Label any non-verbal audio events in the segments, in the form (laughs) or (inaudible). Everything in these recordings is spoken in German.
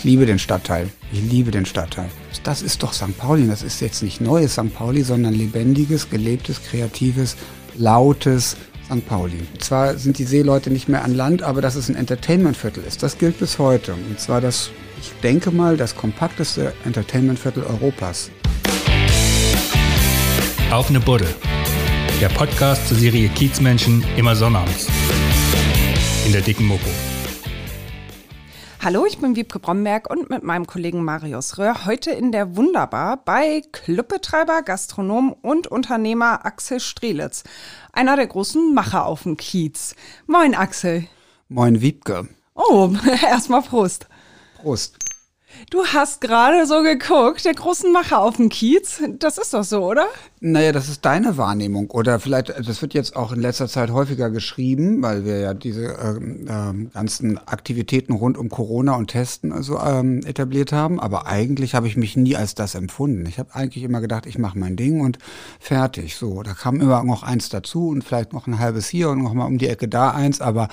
Ich liebe den Stadtteil. Ich liebe den Stadtteil. Das ist doch St. Pauli. Das ist jetzt nicht neues St. Pauli, sondern lebendiges, gelebtes, kreatives, lautes St. Pauli. Zwar sind die Seeleute nicht mehr an Land, aber dass es ein Entertainmentviertel ist, das gilt bis heute. Und zwar das, ich denke mal, das kompakteste Entertainmentviertel Europas. Auf eine Buddel. Der Podcast zur Serie Kiezmenschen immer sonnabends. In der dicken Mopo. Hallo, ich bin Wiebke Bromberg und mit meinem Kollegen Marius Röhr heute in der Wunderbar bei Clubbetreiber, Gastronom und Unternehmer Axel Strelitz, einer der großen Macher auf dem Kiez. Moin Axel. Moin Wiebke. Oh, (laughs) erstmal Prost. Prost. Du hast gerade so geguckt, der großen Macher auf dem Kiez. Das ist doch so, oder? Naja, das ist deine Wahrnehmung. Oder vielleicht, das wird jetzt auch in letzter Zeit häufiger geschrieben, weil wir ja diese ähm, ähm, ganzen Aktivitäten rund um Corona und Testen also, ähm, etabliert haben. Aber eigentlich habe ich mich nie als das empfunden. Ich habe eigentlich immer gedacht, ich mache mein Ding und fertig. So, da kam immer noch eins dazu und vielleicht noch ein halbes hier und noch mal um die Ecke da eins. Aber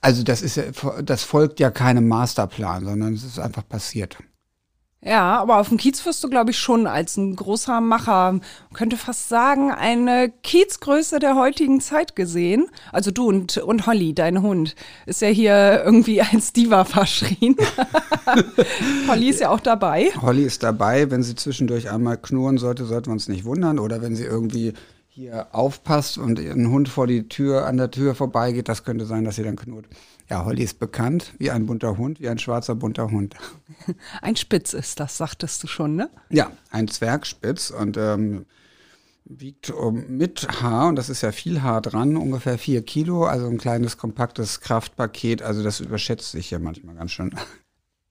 also das ist ja, das folgt ja keinem Masterplan, sondern es ist einfach passiert. Ja, aber auf dem Kiez wirst du, glaube ich, schon als ein großer Macher, könnte fast sagen, eine Kiezgröße der heutigen Zeit gesehen. Also du und, und Holly, dein Hund, ist ja hier irgendwie (laughs) als Diva verschrien. (laughs) Holly ist ja auch dabei. Holly ist dabei. Wenn sie zwischendurch einmal knurren sollte, sollten wir uns nicht wundern. Oder wenn sie irgendwie hier aufpasst und ein Hund vor die Tür, an der Tür vorbeigeht, das könnte sein, dass sie dann knurrt. Ja, Holly ist bekannt wie ein bunter Hund, wie ein schwarzer bunter Hund. (laughs) Ein Spitz ist das, sagtest du schon, ne? Ja, ein Zwergspitz und ähm, wiegt um, mit Haar, und das ist ja viel Haar dran, ungefähr vier Kilo, also ein kleines, kompaktes Kraftpaket. Also das überschätzt sich ja manchmal ganz schön.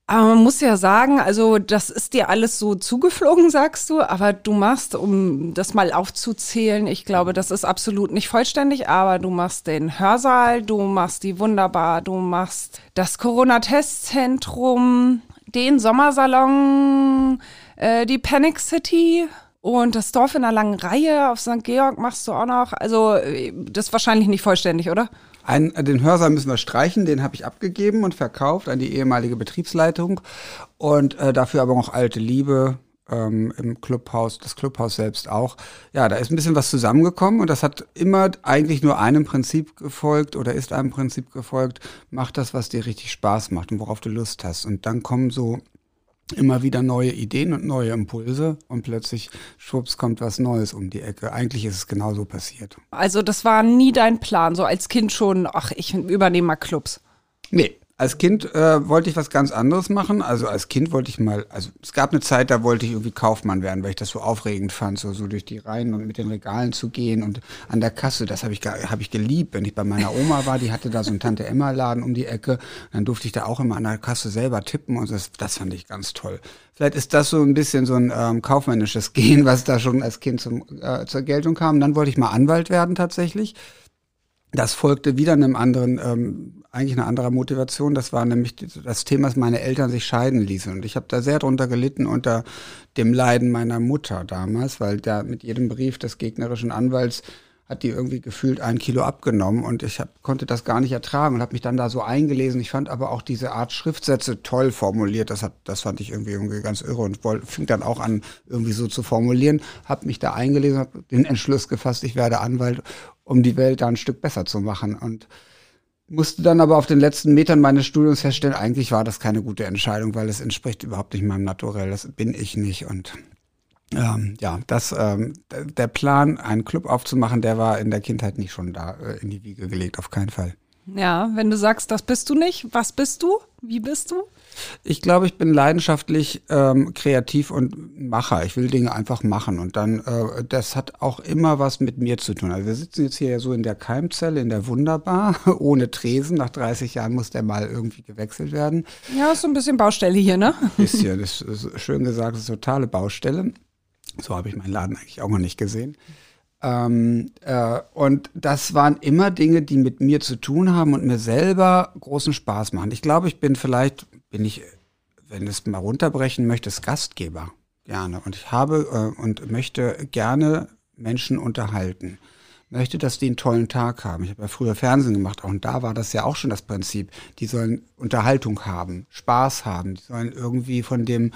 Aber man muss ja sagen, also das ist dir alles so zugeflogen, sagst du, aber du machst, um das mal aufzuzählen, ich glaube, das ist absolut nicht vollständig, aber du machst den Hörsaal, du machst die Wunderbar, du machst das Corona-Testzentrum, den Sommersalon, äh, die Panic City. Und das Dorf in einer langen Reihe auf St. Georg machst du auch noch. Also, äh, das ist wahrscheinlich nicht vollständig, oder? Ein, den Hörsaal müssen wir streichen, den habe ich abgegeben und verkauft an die ehemalige Betriebsleitung und äh, dafür aber noch alte Liebe ähm, im Clubhaus, das Clubhaus selbst auch. Ja, da ist ein bisschen was zusammengekommen und das hat immer eigentlich nur einem Prinzip gefolgt oder ist einem Prinzip gefolgt, mach das, was dir richtig Spaß macht und worauf du Lust hast. Und dann kommen so immer wieder neue Ideen und neue Impulse und plötzlich, schwupps, kommt was Neues um die Ecke. Eigentlich ist es genauso passiert. Also das war nie dein Plan, so als Kind schon, ach, ich übernehme mal Clubs. Nee, als Kind äh, wollte ich was ganz anderes machen. Also als Kind wollte ich mal, also es gab eine Zeit, da wollte ich irgendwie Kaufmann werden, weil ich das so aufregend fand, so, so durch die Reihen und mit den Regalen zu gehen und an der Kasse, das habe ich, hab ich geliebt. Wenn ich bei meiner Oma war, die hatte da so einen Tante-Emma-Laden um die Ecke, dann durfte ich da auch immer an der Kasse selber tippen und das, das fand ich ganz toll. Vielleicht ist das so ein bisschen so ein ähm, kaufmännisches (laughs) Gehen, was da schon als Kind zum, äh, zur Geltung kam. Dann wollte ich mal Anwalt werden tatsächlich. Das folgte wieder einem anderen, ähm, eigentlich eine andere Motivation. Das war nämlich das Thema, dass meine Eltern sich scheiden ließen. Und ich habe da sehr drunter gelitten unter dem Leiden meiner Mutter damals, weil da mit jedem Brief des gegnerischen Anwalts hat die irgendwie gefühlt ein Kilo abgenommen und ich hab, konnte das gar nicht ertragen und habe mich dann da so eingelesen. Ich fand aber auch diese Art Schriftsätze toll formuliert. Das, hat, das fand ich irgendwie, irgendwie ganz irre und wollte, fing dann auch an, irgendwie so zu formulieren. Habe mich da eingelesen, habe den Entschluss gefasst, ich werde Anwalt, um die Welt da ein Stück besser zu machen. Und musste dann aber auf den letzten Metern meines Studiums feststellen, eigentlich war das keine gute Entscheidung, weil es entspricht überhaupt nicht meinem Naturell. Das bin ich nicht und ähm, ja, das, ähm, der Plan, einen Club aufzumachen, der war in der Kindheit nicht schon da äh, in die Wiege gelegt, auf keinen Fall. Ja, wenn du sagst, das bist du nicht, was bist du? Wie bist du? Ich glaube, ich bin leidenschaftlich ähm, kreativ und Macher. Ich will Dinge einfach machen. Und dann, äh, das hat auch immer was mit mir zu tun. Also wir sitzen jetzt hier ja so in der Keimzelle, in der Wunderbar, (laughs) ohne Tresen. Nach 30 Jahren muss der mal irgendwie gewechselt werden. Ja, ist so ein bisschen Baustelle hier, ne? Ein bisschen, das ist schön gesagt, das ist totale Baustelle. So habe ich meinen Laden eigentlich auch noch nicht gesehen. Ähm, äh, und das waren immer Dinge, die mit mir zu tun haben und mir selber großen Spaß machen. Ich glaube, ich bin vielleicht, bin ich, wenn es mal runterbrechen möchte, Gastgeber gerne. Und ich habe äh, und möchte gerne Menschen unterhalten. möchte, dass die einen tollen Tag haben. Ich habe ja früher Fernsehen gemacht, auch und da war das ja auch schon das Prinzip. Die sollen Unterhaltung haben, Spaß haben, die sollen irgendwie von dem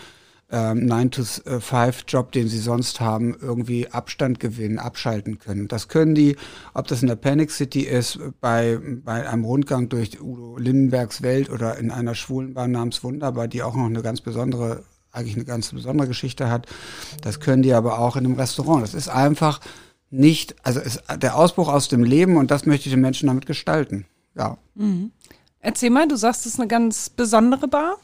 ähm, 9-to-5-Job, den sie sonst haben, irgendwie Abstand gewinnen, abschalten können. Das können die, ob das in der Panic City ist, bei, bei einem Rundgang durch Udo Lindenbergs Welt oder in einer Schwulenbahn namens Wunderbar, die auch noch eine ganz besondere, eigentlich eine ganz besondere Geschichte hat. Das können die aber auch in einem Restaurant. Das ist einfach nicht, also ist der Ausbruch aus dem Leben und das möchte ich den Menschen damit gestalten. Ja. Mhm. Erzähl mal, du sagst, es ist eine ganz besondere Bar.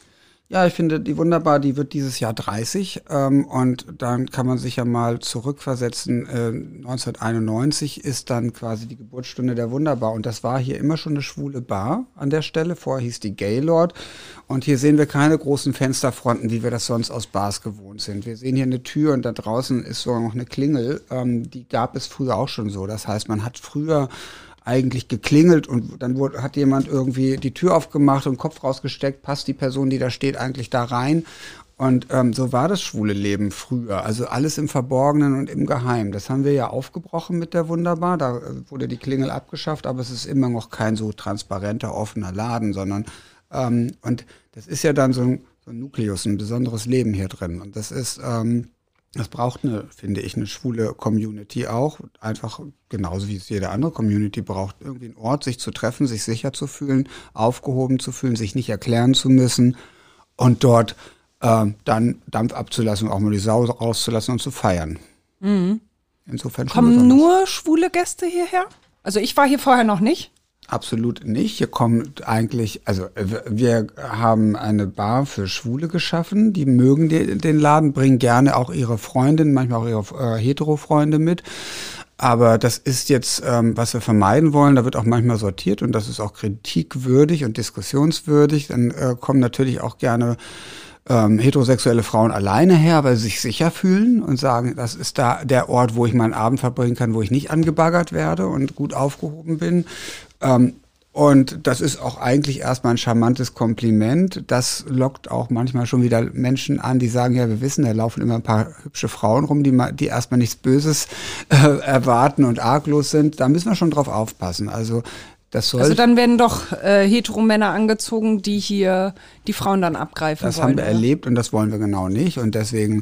Ja, ich finde die wunderbar, die wird dieses Jahr 30 ähm, und dann kann man sich ja mal zurückversetzen. Äh, 1991 ist dann quasi die Geburtsstunde der Wunderbar und das war hier immer schon eine schwule Bar an der Stelle. Vorher hieß die Gaylord und hier sehen wir keine großen Fensterfronten, wie wir das sonst aus Bars gewohnt sind. Wir sehen hier eine Tür und da draußen ist sogar noch eine Klingel. Ähm, die gab es früher auch schon so. Das heißt, man hat früher eigentlich geklingelt und dann wurde, hat jemand irgendwie die Tür aufgemacht und Kopf rausgesteckt, passt die Person, die da steht, eigentlich da rein. Und ähm, so war das schwule Leben früher. Also alles im Verborgenen und im Geheimen. Das haben wir ja aufgebrochen mit der Wunderbar. Da äh, wurde die Klingel abgeschafft, aber es ist immer noch kein so transparenter, offener Laden, sondern ähm, und das ist ja dann so ein, so ein Nukleus, ein besonderes Leben hier drin. Und das ist ähm, das braucht eine, finde ich, eine schwule Community auch. Einfach genauso wie es jede andere Community braucht. Irgendwie einen Ort, sich zu treffen, sich sicher zu fühlen, aufgehoben zu fühlen, sich nicht erklären zu müssen und dort äh, dann Dampf abzulassen, auch mal die Sau rauszulassen und zu feiern. Mhm. Insofern Kommen nur schwule Gäste hierher? Also ich war hier vorher noch nicht. Absolut nicht. Hier kommt eigentlich, also wir haben eine Bar für Schwule geschaffen. Die mögen den Laden, bringen gerne auch ihre Freundin, manchmal auch ihre äh, Hetero-Freunde mit. Aber das ist jetzt, ähm, was wir vermeiden wollen. Da wird auch manchmal sortiert und das ist auch kritikwürdig und diskussionswürdig. Dann äh, kommen natürlich auch gerne ähm, heterosexuelle Frauen alleine her, weil sie sich sicher fühlen und sagen, das ist da der Ort, wo ich meinen Abend verbringen kann, wo ich nicht angebaggert werde und gut aufgehoben bin. Ähm, und das ist auch eigentlich erstmal ein charmantes Kompliment. Das lockt auch manchmal schon wieder Menschen an, die sagen, ja, wir wissen, da laufen immer ein paar hübsche Frauen rum, die, die erstmal nichts Böses äh, erwarten und arglos sind. Da müssen wir schon drauf aufpassen. Also das soll also dann werden doch äh, Heteromänner angezogen, die hier die Frauen dann abgreifen das wollen. Das haben wir oder? erlebt und das wollen wir genau nicht. Und deswegen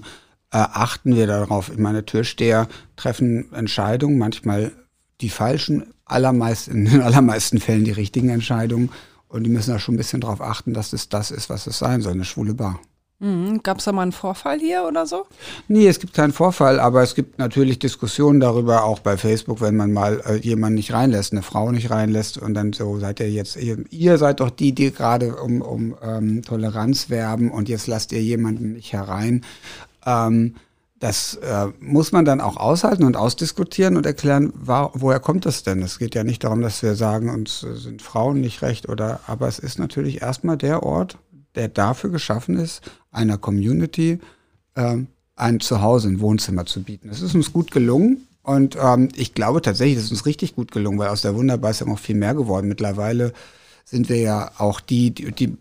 äh, achten wir darauf. Ich meine, Türsteher treffen Entscheidungen, manchmal die falschen, allermeist, (laughs) in den allermeisten Fällen die richtigen Entscheidungen. Und die müssen da schon ein bisschen drauf achten, dass es das ist, was es sein soll, eine schwule Bar. Mhm. Gab es da mal einen Vorfall hier oder so? Nee, es gibt keinen Vorfall, aber es gibt natürlich Diskussionen darüber, auch bei Facebook, wenn man mal äh, jemanden nicht reinlässt, eine Frau nicht reinlässt und dann so seid ihr jetzt, ihr, ihr seid doch die, die gerade um, um ähm, Toleranz werben und jetzt lasst ihr jemanden nicht herein. Ähm, das äh, muss man dann auch aushalten und ausdiskutieren und erklären, war, woher kommt das denn? Es geht ja nicht darum, dass wir sagen, uns äh, sind Frauen nicht recht oder, aber es ist natürlich erstmal der Ort, der dafür geschaffen ist, einer Community äh, ein Zuhause, ein Wohnzimmer zu bieten. Es ist uns gut gelungen und ähm, ich glaube tatsächlich, es ist uns richtig gut gelungen, weil aus der Wunderbar ist ja noch viel mehr geworden. Mittlerweile sind wir ja auch die, die, die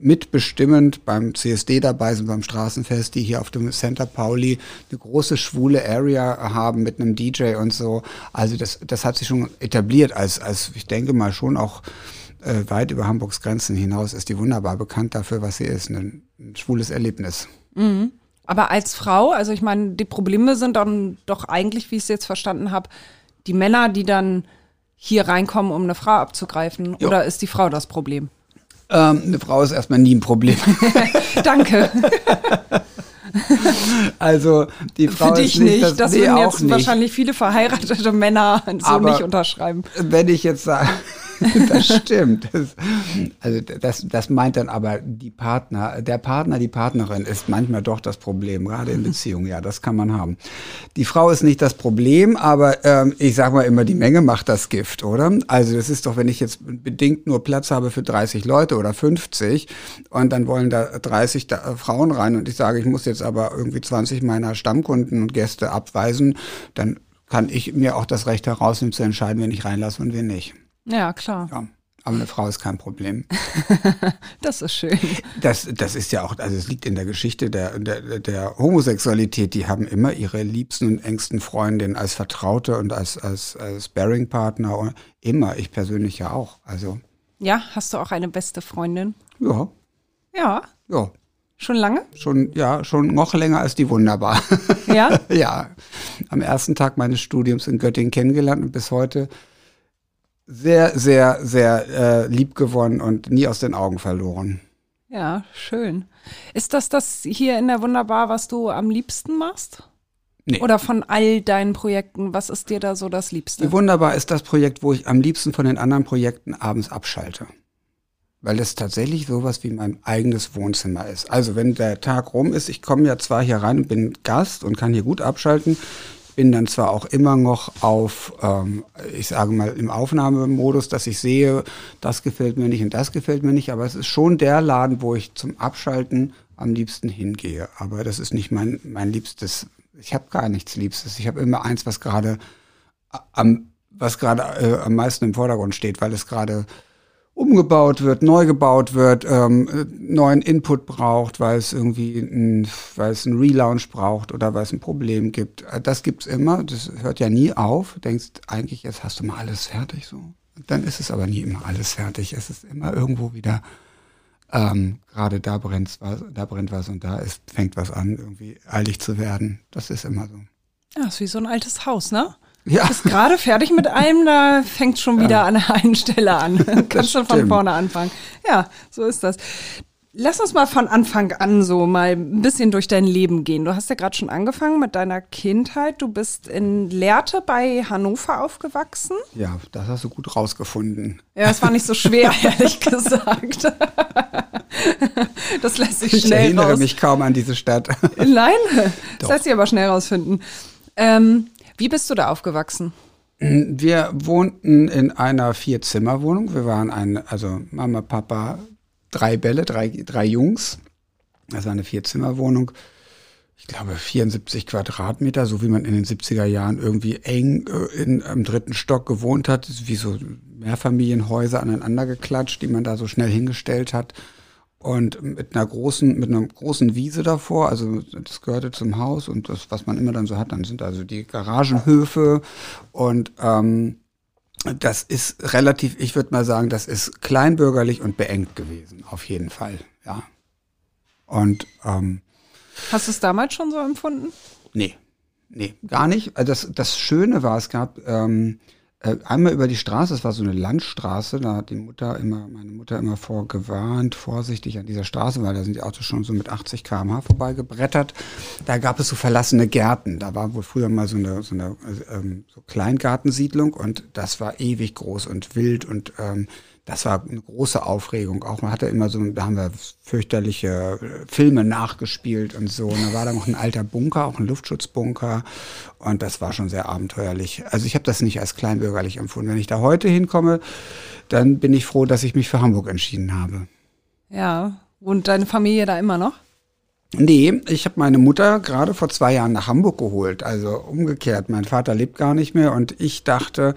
mitbestimmend beim CSD dabei sind, beim Straßenfest, die hier auf dem Center Pauli eine große schwule Area haben mit einem DJ und so. Also das, das hat sich schon etabliert als, als ich denke mal schon auch äh, weit über Hamburgs Grenzen hinaus ist die wunderbar bekannt dafür, was sie ist. Ein, ein schwules Erlebnis. Mhm. Aber als Frau, also ich meine, die Probleme sind dann doch eigentlich, wie ich es jetzt verstanden habe, die Männer, die dann hier reinkommen, um eine Frau abzugreifen? Jo. Oder ist die Frau das Problem? Ähm, eine Frau ist erstmal nie ein Problem. (laughs) Danke. (laughs) Also die Frau Für dich ist nicht, das, das nee, würden jetzt wahrscheinlich viele verheiratete Männer so Aber nicht unterschreiben. Wenn ich jetzt sage, (laughs) das stimmt. Das, also das, das meint dann aber die Partner, der Partner, die Partnerin ist manchmal doch das Problem, gerade in Beziehungen. Ja, das kann man haben. Die Frau ist nicht das Problem, aber ähm, ich sage mal immer, die Menge macht das Gift, oder? Also das ist doch, wenn ich jetzt bedingt nur Platz habe für 30 Leute oder 50 und dann wollen da 30 da, Frauen rein und ich sage, ich muss jetzt aber irgendwie 20 meiner Stammkunden und Gäste abweisen, dann kann ich mir auch das Recht herausnehmen zu entscheiden, wen ich reinlasse und wen nicht. Ja, klar. Ja. Aber eine Frau ist kein Problem. (laughs) das ist schön. Das, das ist ja auch, also es liegt in der Geschichte der, der, der Homosexualität. Die haben immer ihre liebsten und engsten Freundinnen als Vertraute und als, als, als Bearing-Partner. Immer, ich persönlich ja auch. Also. Ja, hast du auch eine beste Freundin? Ja. Ja. Ja. Schon lange? Schon, ja, schon noch länger als die Wunderbar. Ja? (laughs) ja. Am ersten Tag meines Studiums in Göttingen kennengelernt und bis heute sehr, sehr, sehr äh, lieb gewonnen und nie aus den Augen verloren. Ja, schön. Ist das das hier in der Wunderbar, was du am liebsten machst? Nee. Oder von all deinen Projekten, was ist dir da so das Liebste? Die Wunderbar ist das Projekt, wo ich am liebsten von den anderen Projekten abends abschalte weil es tatsächlich sowas wie mein eigenes Wohnzimmer ist. Also wenn der Tag rum ist, ich komme ja zwar hier rein und bin Gast und kann hier gut abschalten, bin dann zwar auch immer noch auf, ähm, ich sage mal, im Aufnahmemodus, dass ich sehe, das gefällt mir nicht und das gefällt mir nicht, aber es ist schon der Laden, wo ich zum Abschalten am liebsten hingehe. Aber das ist nicht mein, mein liebstes, ich habe gar nichts Liebstes. Ich habe immer eins, was gerade am, was gerade äh, am meisten im Vordergrund steht, weil es gerade umgebaut wird, neu gebaut wird, ähm, neuen Input braucht, weil es irgendwie ein, weil es einen Relaunch braucht oder weil es ein Problem gibt. Äh, das gibt's immer, das hört ja nie auf. Du denkst eigentlich, jetzt hast du mal alles fertig so. Dann ist es aber nie immer alles fertig. Es ist immer irgendwo wieder ähm, gerade da brennt was, da brennt was und da ist, fängt was an, irgendwie eilig zu werden. Das ist immer so. Ja, ist wie so ein altes Haus, ne? Ja. Bist gerade fertig mit einem, da fängt schon wieder ja. an (laughs) der einen Stelle an. (laughs) Kannst schon von vorne anfangen. Ja, so ist das. Lass uns mal von Anfang an so mal ein bisschen durch dein Leben gehen. Du hast ja gerade schon angefangen mit deiner Kindheit. Du bist in Lehrte bei Hannover aufgewachsen. Ja, das hast du gut rausgefunden. Ja, es war nicht so schwer, (laughs) ehrlich gesagt. das lässt sich schnell Ich erinnere raus. mich kaum an diese Stadt. Nein, das lässt sich aber schnell rausfinden. Ähm, wie bist du da aufgewachsen? Wir wohnten in einer Vier-Zimmer-Wohnung. Wir waren ein, also Mama, Papa, drei Bälle, drei, drei Jungs. Das war eine Vier-Zimmer-Wohnung. Ich glaube 74 Quadratmeter, so wie man in den 70er Jahren irgendwie eng äh, in, im dritten Stock gewohnt hat, wie so Mehrfamilienhäuser aneinander geklatscht, die man da so schnell hingestellt hat und mit einer großen, mit einer großen Wiese davor, also das gehörte zum Haus und das, was man immer dann so hat, dann sind also die Garagenhöfe und ähm, das ist relativ, ich würde mal sagen, das ist kleinbürgerlich und beengt gewesen, auf jeden Fall, ja. Und ähm, hast du es damals schon so empfunden? Nee, nee, gar nicht. Also das, das Schöne war, es gab ähm, äh, einmal über die Straße, es war so eine Landstraße, da hat die Mutter immer, meine Mutter immer vorgewarnt, vorsichtig an dieser Straße, weil da sind die Autos schon so mit 80 km/h vorbeigebrettert. Da gab es so verlassene Gärten. Da war wohl früher mal so eine, so eine ähm, so Kleingartensiedlung und das war ewig groß und wild und ähm, das war eine große Aufregung. Auch man hatte immer so, da haben wir fürchterliche Filme nachgespielt und so. Und da war da noch ein alter Bunker, auch ein Luftschutzbunker. Und das war schon sehr abenteuerlich. Also ich habe das nicht als kleinbürgerlich empfunden. Wenn ich da heute hinkomme, dann bin ich froh, dass ich mich für Hamburg entschieden habe. Ja, und deine Familie da immer noch? Nee, ich habe meine Mutter gerade vor zwei Jahren nach Hamburg geholt. Also umgekehrt. Mein Vater lebt gar nicht mehr und ich dachte,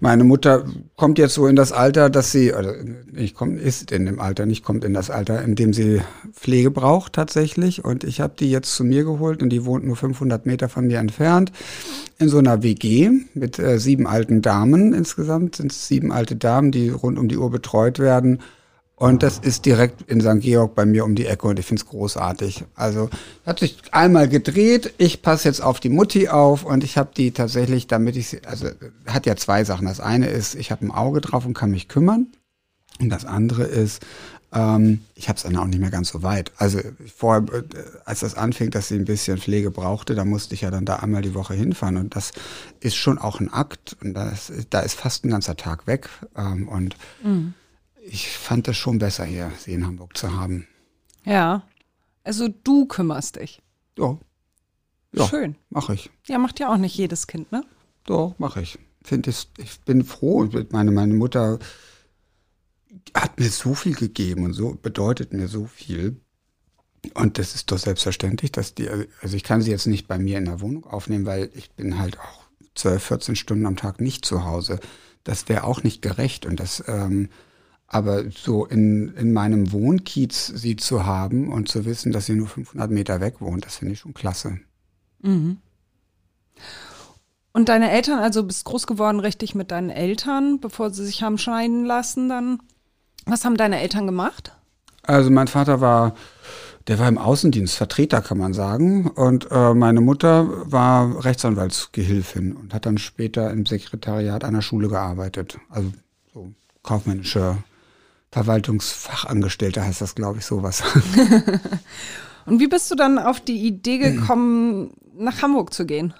meine Mutter kommt jetzt so in das Alter, dass sie, oder ich komm, ist in dem Alter, nicht kommt in das Alter, in dem sie Pflege braucht tatsächlich. Und ich habe die jetzt zu mir geholt und die wohnt nur 500 Meter von mir entfernt in so einer WG mit äh, sieben alten Damen insgesamt. Sind sieben alte Damen, die rund um die Uhr betreut werden. Und das ist direkt in St. Georg bei mir um die Ecke und ich finde es großartig. Also hat sich einmal gedreht, ich passe jetzt auf die Mutti auf und ich habe die tatsächlich, damit ich sie, also hat ja zwei Sachen. Das eine ist, ich habe ein Auge drauf und kann mich kümmern. Und das andere ist, ähm, ich habe es dann auch nicht mehr ganz so weit. Also vorher, äh, als das anfing, dass sie ein bisschen Pflege brauchte, da musste ich ja dann da einmal die Woche hinfahren. Und das ist schon auch ein Akt. Und das, da ist fast ein ganzer Tag weg. Ähm, und mhm ich fand es schon besser, hier sie in Hamburg zu haben. Ja. Also du kümmerst dich. Ja. ja Schön. Mache ich. Ja, macht ja auch nicht jedes Kind, ne? Doch, mache ich. Find ich, ich bin froh. Meine, meine Mutter hat mir so viel gegeben und so bedeutet mir so viel. Und das ist doch selbstverständlich, dass die, also ich kann sie jetzt nicht bei mir in der Wohnung aufnehmen, weil ich bin halt auch 12, 14 Stunden am Tag nicht zu Hause. Das wäre auch nicht gerecht und das, ähm, Aber so in, in meinem Wohnkiez sie zu haben und zu wissen, dass sie nur 500 Meter weg wohnt, das finde ich schon klasse. Mhm. Und deine Eltern, also bist groß geworden richtig mit deinen Eltern, bevor sie sich haben scheiden lassen dann. Was haben deine Eltern gemacht? Also mein Vater war, der war im Außendienst, Vertreter kann man sagen. Und äh, meine Mutter war Rechtsanwaltsgehilfin und hat dann später im Sekretariat einer Schule gearbeitet. Also so kaufmännische Verwaltungsfachangestellte heißt das, glaube ich, sowas. (laughs) und wie bist du dann auf die Idee gekommen, nach Hamburg zu gehen?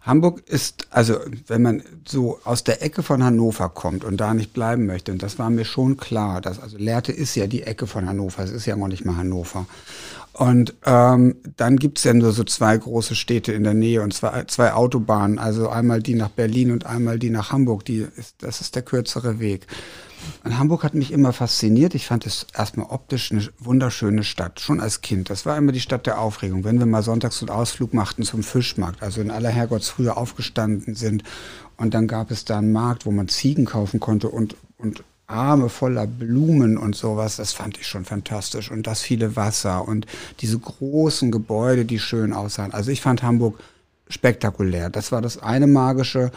Hamburg ist, also wenn man so aus der Ecke von Hannover kommt und da nicht bleiben möchte, und das war mir schon klar, dass, also Lehrte ist ja die Ecke von Hannover, es ist ja noch nicht mal Hannover. Und ähm, dann gibt's ja nur so zwei große Städte in der Nähe und zwei, zwei Autobahnen, also einmal die nach Berlin und einmal die nach Hamburg, die ist, das ist der kürzere Weg. Und Hamburg hat mich immer fasziniert. Ich fand es erstmal optisch eine wunderschöne Stadt, schon als Kind. Das war immer die Stadt der Aufregung. Wenn wir mal sonntags einen Ausflug machten zum Fischmarkt, also in aller Herrgottsfrühe aufgestanden sind und dann gab es da einen Markt, wo man Ziegen kaufen konnte und, und Arme voller Blumen und sowas, das fand ich schon fantastisch. Und das viele Wasser und diese großen Gebäude, die schön aussahen. Also ich fand Hamburg spektakulär. Das war das eine Magische.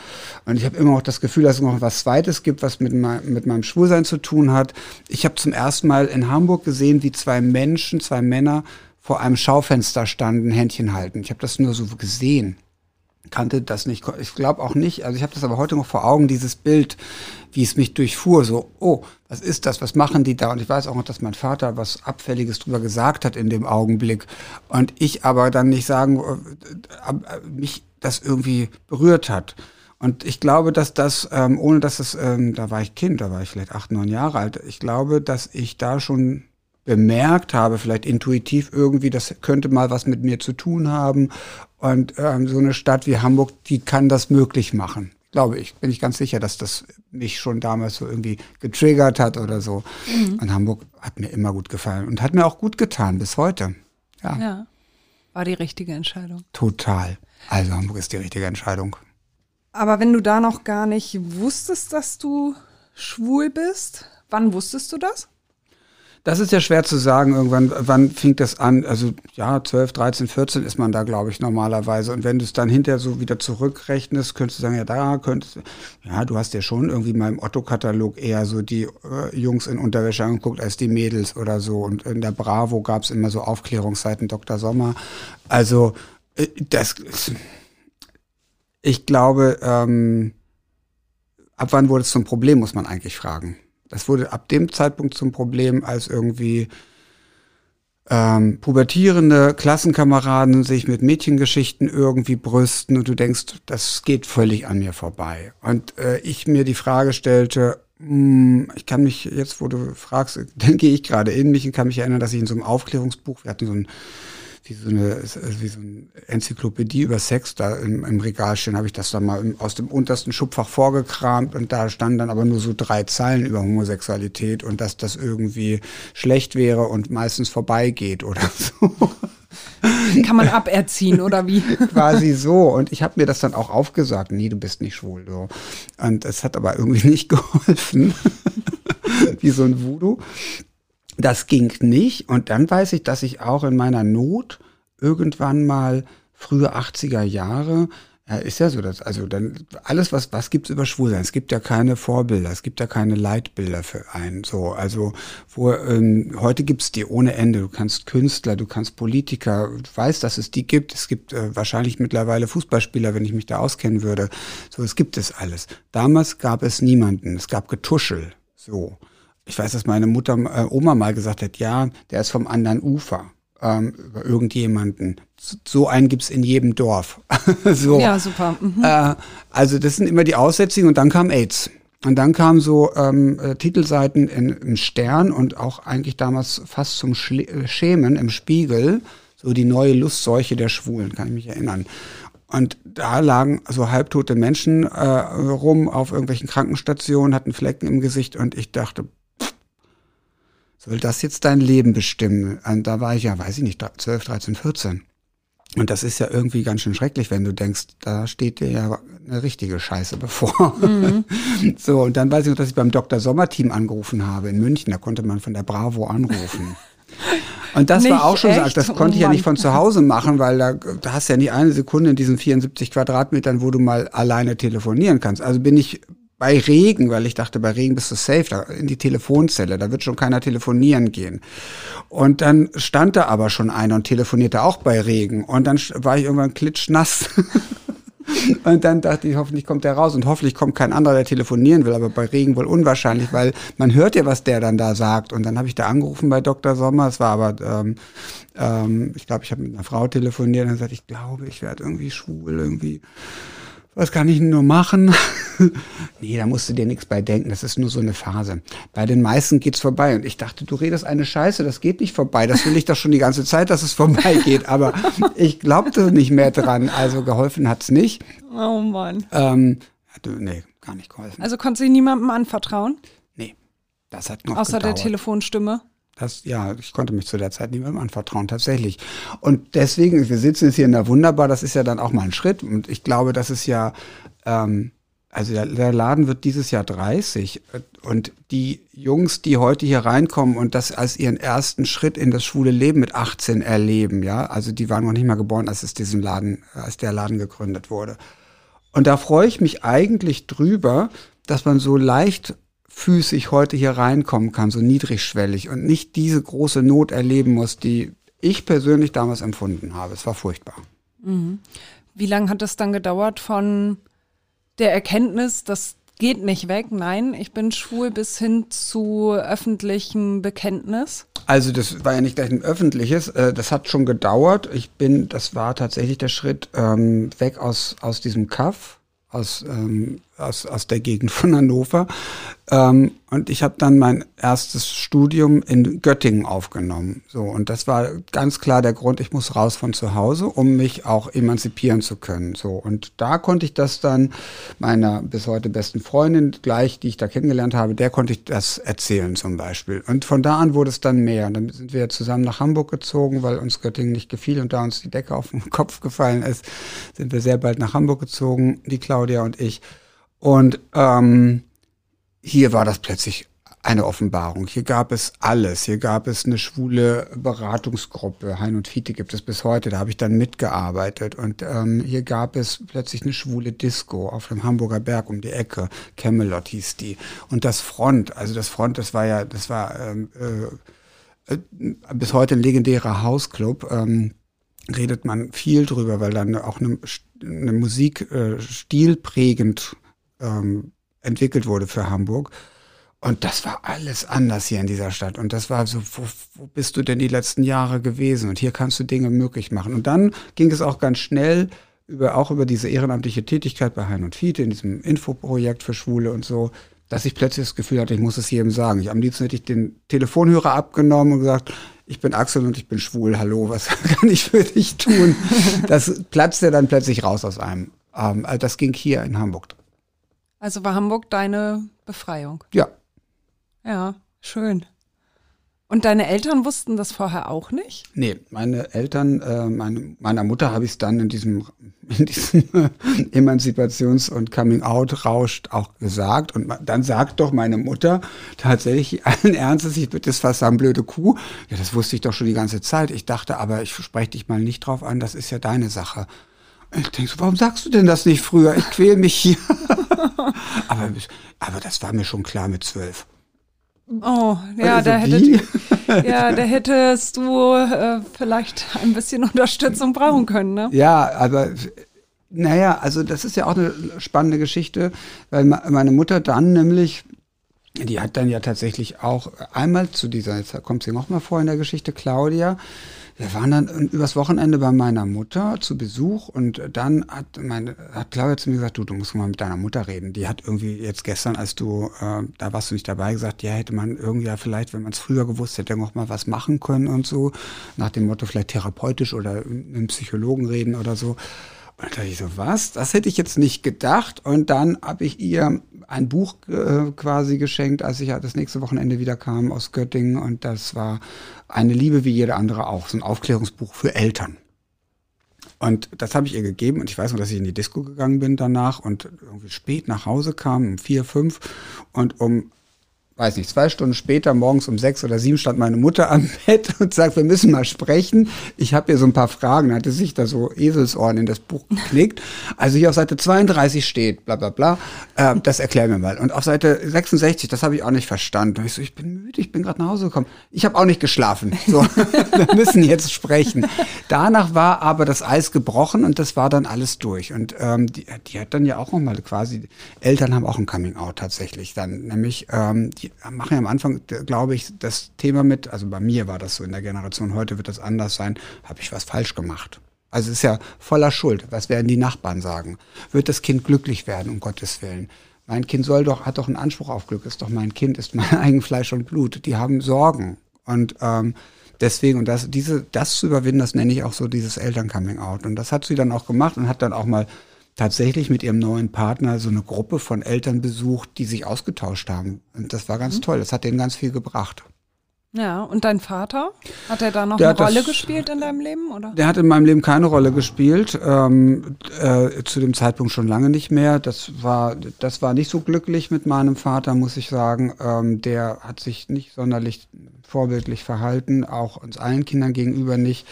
Und ich habe immer auch das Gefühl, dass es noch was Zweites gibt, was mit, mein, mit meinem Schwulsein zu tun hat. Ich habe zum ersten Mal in Hamburg gesehen, wie zwei Menschen, zwei Männer vor einem Schaufenster standen, Händchen halten. Ich habe das nur so gesehen kannte das nicht. Ich glaube auch nicht. Also ich habe das aber heute noch vor Augen, dieses Bild, wie es mich durchfuhr. So, oh, was ist das? Was machen die da? Und ich weiß auch noch, dass mein Vater was Abfälliges drüber gesagt hat in dem Augenblick. Und ich aber dann nicht sagen, äh, äh, mich das irgendwie berührt hat. Und ich glaube, dass das, ähm, ohne dass es, ähm, da war ich Kind, da war ich vielleicht acht, neun Jahre alt. Ich glaube, dass ich da schon bemerkt habe, vielleicht intuitiv irgendwie, das könnte mal was mit mir zu tun haben. Und ähm, so eine Stadt wie Hamburg, die kann das möglich machen. Glaube ich. Bin ich ganz sicher, dass das mich schon damals so irgendwie getriggert hat oder so. Mhm. Und Hamburg hat mir immer gut gefallen und hat mir auch gut getan bis heute. Ja. ja. War die richtige Entscheidung. Total. Also Hamburg ist die richtige Entscheidung. Aber wenn du da noch gar nicht wusstest, dass du schwul bist, wann wusstest du das? Das ist ja schwer zu sagen, irgendwann, wann fing das an? Also ja, 12, 13, 14 ist man da, glaube ich, normalerweise. Und wenn du es dann hinterher so wieder zurückrechnest, könntest du sagen, ja, da könntest du, ja, du hast ja schon irgendwie mal im Otto-Katalog eher so die äh, Jungs in Unterwäsche angeguckt als die Mädels oder so. Und in der Bravo gab es immer so Aufklärungsseiten Dr. Sommer. Also äh, das, ich glaube, ähm, ab wann wurde es zum Problem, muss man eigentlich fragen. Das wurde ab dem Zeitpunkt zum Problem, als irgendwie ähm, pubertierende Klassenkameraden sich mit Mädchengeschichten irgendwie brüsten und du denkst, das geht völlig an mir vorbei. Und äh, ich mir die Frage stellte, mh, hm, ich kann mich jetzt, wo du fragst, (laughs) denke ich gerade in mich und kann mich erinnern, dass ich in so einem Aufklärungsbuch, wir hatten so ein wie so eine, wie so eine Enzyklopädie über Sex da im, im Regal stehen, habe ich das dann mal aus dem untersten Schubfach vorgekramt und da standen dann aber nur so drei Zeilen über Homosexualität und dass das irgendwie schlecht wäre und meistens vorbeigeht oder so. Kann man aberziehen oder wie? (laughs) Quasi so. Und ich habe mir das dann auch aufgesagt, nee, du bist nicht schwul. So. Und es hat aber irgendwie nicht (laughs) geholfen. wie so ein Voodoo. Das ging nicht. Und dann weiß ich, dass ich auch in meiner Not irgendwann mal frühe 80er Jahre ja, ist ja so, dass, also dann alles, was, was gibt's über Schwulsein? Es gibt ja keine Vorbilder, es gibt ja keine Leitbilder für einen. So, also wo ähm, heute gibt's die ohne Ende. Du kannst Künstler, du kannst Politiker, du weißt, dass es die gibt. Es gibt äh, wahrscheinlich mittlerweile Fußballspieler, wenn ich mich da auskennen würde. So, es gibt es alles. Damals gab es niemanden, es gab Getuschel. So ich weiß, dass meine Mutter, äh, Oma mal gesagt hat, ja, der ist vom anderen Ufer ähm, über irgendjemanden. So einen gibt's in jedem Dorf. (laughs) so. Ja, super. Mhm. Äh, also das sind immer die Aussetzungen und dann kam AIDS. Und dann kamen so ähm, äh, Titelseiten in, im Stern und auch eigentlich damals fast zum Schle äh, Schämen im Spiegel, so die neue Lustseuche der Schwulen, kann ich mich erinnern. Und da lagen so halbtote Menschen äh, rum auf irgendwelchen Krankenstationen, hatten Flecken im Gesicht und ich dachte, soll das jetzt dein Leben bestimmen? Und da war ich ja, weiß ich nicht, 12, 13, 14. Und das ist ja irgendwie ganz schön schrecklich, wenn du denkst, da steht dir ja eine richtige Scheiße (laughs) bevor. Mhm. So, und dann weiß ich noch, dass ich beim Dr. Sommer-Team angerufen habe in München. Da konnte man von der Bravo anrufen. (laughs) Und das Nicht war auch schon so, das Oh konnte ich ja Mann. nicht von zu Hause machen, weil da, da hast du ja nicht eine Sekunde in diesen 74 Quadratmetern, wo du mal alleine telefonieren kannst. Also bin ich bei Regen, weil ich dachte, bei Regen bist du safe, da in die Telefonzelle, da wird schon keiner telefonieren gehen. Und dann stand da aber schon einer und telefonierte auch bei Regen. Und dann war ich irgendwann klitschnass. (laughs) Und dann dachte ich, hoffentlich kommt der raus und hoffentlich kommt kein anderer, der telefonieren will, aber bei Regen wohl unwahrscheinlich, weil man hört ja, was der dann da sagt. Und dann habe ich da angerufen bei Dr. Sommer, es war aber, ähm, ähm, ich glaube, ich habe mit einer Frau telefoniert und dann gesagt, ich glaube, ich werde irgendwie schwul, irgendwie, was kann ich nur machen? (laughs) nee, da musst du dir nichts bei denken, das ist nur so eine Phase. Bei den meisten geht's vorbei und ich dachte, du redest eine Scheiße, das geht nicht vorbei, das will ich doch schon die ganze Zeit, dass es vorbeigeht, aber (laughs) ich glaubte nicht mehr dran, also geholfen hat's nicht. Oh Mann. Ähm, nee, gar nicht geholfen. Also konntest du niemandem anvertrauen, nee, das hat noch außer der gedauert. Telefonstimme? Das, ja, ich konnte mich zu der Zeit niemandem anvertrauen, tatsächlich. Und deswegen, wir sitzen jetzt hier in der Wunderbar, das ist ja dann auch mal ein Schritt. Und ich glaube, das ist ja, ähm, also der, der Laden wird dieses Jahr 30. Und die Jungs, die heute hier reinkommen und das als ihren ersten Schritt in das schwule Leben mit 18 erleben, ja, also die waren noch nicht mal geboren, als es diesen Laden, als der Laden gegründet wurde. Und da freue ich mich eigentlich drüber, dass man so leichtfüßig heute hier reinkommen kann, so niedrigschwellig und nicht diese große Not erleben muss, die ich persönlich damals empfunden habe. Es war furchtbar. Wie lange hat es dann gedauert von der Erkenntnis, das geht nicht weg, nein, ich bin schwul, bis hin zu öffentlichem Bekenntnis? Also das war ja nicht gleich ein öffentliches, äh, das hat schon gedauert. Ich bin, das war tatsächlich der Schritt ähm, weg aus, aus diesem Kaff, aus, ähm, aus, aus der Gegend von Hannover. Ähm, und ich habe dann mein erstes Studium in Göttingen aufgenommen. So, und das war ganz klar der Grund, ich muss raus von zu Hause, um mich auch emanzipieren zu können. So, und da konnte ich das dann meiner bis heute besten Freundin gleich, die ich da kennengelernt habe, der konnte ich das erzählen zum Beispiel. Und von da an wurde es dann mehr. Und dann sind wir zusammen nach Hamburg gezogen, weil uns Göttingen nicht gefiel und da uns die Decke auf den Kopf gefallen ist, sind wir sehr bald nach Hamburg gezogen, die Claudia und ich. Und ähm, hier war das plötzlich eine Offenbarung. Hier gab es alles. Hier gab es eine schwule Beratungsgruppe. Hein und Fiete gibt es bis heute. Da habe ich dann mitgearbeitet. Und ähm, hier gab es plötzlich eine schwule Disco auf dem Hamburger Berg um die Ecke. Camelot hieß die. Und das Front, also das Front, das war ja, das war ähm, äh, äh, bis heute ein legendärer Hausclub. Ähm, redet man viel drüber, weil dann auch eine, eine Musik äh, stilprägend ähm, entwickelt wurde für Hamburg. Und das war alles anders hier in dieser Stadt. Und das war so, wo, wo bist du denn die letzten Jahre gewesen? Und hier kannst du Dinge möglich machen. Und dann ging es auch ganz schnell über, auch über diese ehrenamtliche Tätigkeit bei Hein und Fiete in diesem Infoprojekt für Schwule und so, dass ich plötzlich das Gefühl hatte, ich muss es jedem sagen. Ich, am liebsten hätte ich den Telefonhörer abgenommen und gesagt, ich bin Axel und ich bin schwul, hallo, was (laughs) kann ich für dich tun? (laughs) Das platzte dann plötzlich raus aus einem. Ähm, das ging hier in Hamburg. Also war Hamburg deine Befreiung? Ja, Ja, schön. Und deine Eltern wussten das vorher auch nicht? Nee, meine Eltern, äh, meine, meiner Mutter habe ich es dann in diesem, (laughs) in diesem (laughs) Emanzipations- und Coming-out-Rausch auch gesagt. Und dann sagt doch meine Mutter tatsächlich (laughs) allen Ernstes, ich würde das fast sagen, blöde Kuh. Ja, das wusste ich doch schon die ganze Zeit. Ich dachte, aber ich spreche dich mal nicht drauf an, das ist ja deine Sache. Ich denke so, warum sagst du denn das nicht früher? Ich quäl mich hier. (laughs) aber, aber das war mir schon klar mit zwölf. Oh, ja, Also da, hättet, (laughs) ja da hättest du äh, vielleicht ein bisschen (laughs) Unterstützung brauchen können, ne? Ja, aber naja, also das ist ja auch eine spannende Geschichte, weil meine Mutter dann nämlich, die hat dann ja tatsächlich auch einmal zu dieser, jetzt kommt sie noch mal vor in der Geschichte, Claudia, wir waren dann übers Wochenende bei meiner Mutter zu Besuch und dann hat meine, hat Claudia zu mir gesagt, du, du musst mal mit deiner Mutter reden. Die hat irgendwie jetzt gestern, als du, äh, da warst du nicht dabei, gesagt, ja, hätte man irgendwie ja vielleicht, wenn man es früher gewusst hätte, noch mal was machen können und so. Nach dem Motto vielleicht therapeutisch oder mit einem Psychologen reden oder so. Und dann dachte ich so, was? Das hätte ich jetzt nicht gedacht. Und dann habe ich ihr ein Buch äh, quasi geschenkt, als ich ja das nächste Wochenende wieder kam aus Göttingen. Und das war eine Liebe wie jede andere auch, so ein Aufklärungsbuch für Eltern. Und das habe ich ihr gegeben und ich weiß noch, dass ich in die Disco gegangen bin danach und irgendwie spät nach Hause kam, um vier, fünf und um weiß nicht, zwei Stunden später, morgens um sechs oder sieben, stand meine Mutter am (laughs) Bett und sagt, wir müssen mal sprechen. Ich habe hier so ein paar Fragen. Da hatte sich da so Eselsohren in das Buch (laughs) geknickt. Also hier auf Seite 32 steht, bla bla bla, äh, das erklär mir mal. Und auf Seite 66, das habe ich auch nicht verstanden. Und ich so, ich bin müde, ich bin gerade nach Hause gekommen. Ich habe auch nicht geschlafen. So, (laughs) wir müssen jetzt sprechen. Danach war aber das Eis gebrochen und das war dann alles durch. Und ähm, die, die hat dann ja auch nochmal quasi, Eltern haben auch ein Coming-out tatsächlich dann, nämlich ähm, die machen ja am Anfang, glaube ich, das Thema mit, also bei mir war das so in der Generation, heute wird das anders sein, habe ich was falsch gemacht. Also ist ja voller Schuld. Was werden die Nachbarn sagen? Wird das Kind glücklich werden, um Gottes Willen? Mein Kind soll doch, hat doch einen Anspruch auf Glück, ist doch mein Kind, ist mein (laughs) eigen Fleisch und Blut. Die haben Sorgen. Und ähm, deswegen, und das, diese, das zu überwinden, das nenne ich auch so dieses Eltern-Coming-out. Und das hat sie dann auch gemacht und hat dann auch mal tatsächlich mit ihrem neuen Partner so eine Gruppe von Eltern besucht, die sich ausgetauscht haben. Und das war ganz mhm. toll. Das hat denen ganz viel gebracht. Ja, und dein Vater? Hat er da noch der eine Rolle das, gespielt in deinem Leben? Oder? Der hat in meinem Leben keine Rolle gespielt. Ähm, äh, zu dem Zeitpunkt schon lange nicht mehr. Das war, das war nicht so glücklich mit meinem Vater, muss ich sagen. Ähm, der hat sich nicht sonderlich vorbildlich verhalten, auch uns allen Kindern gegenüber nicht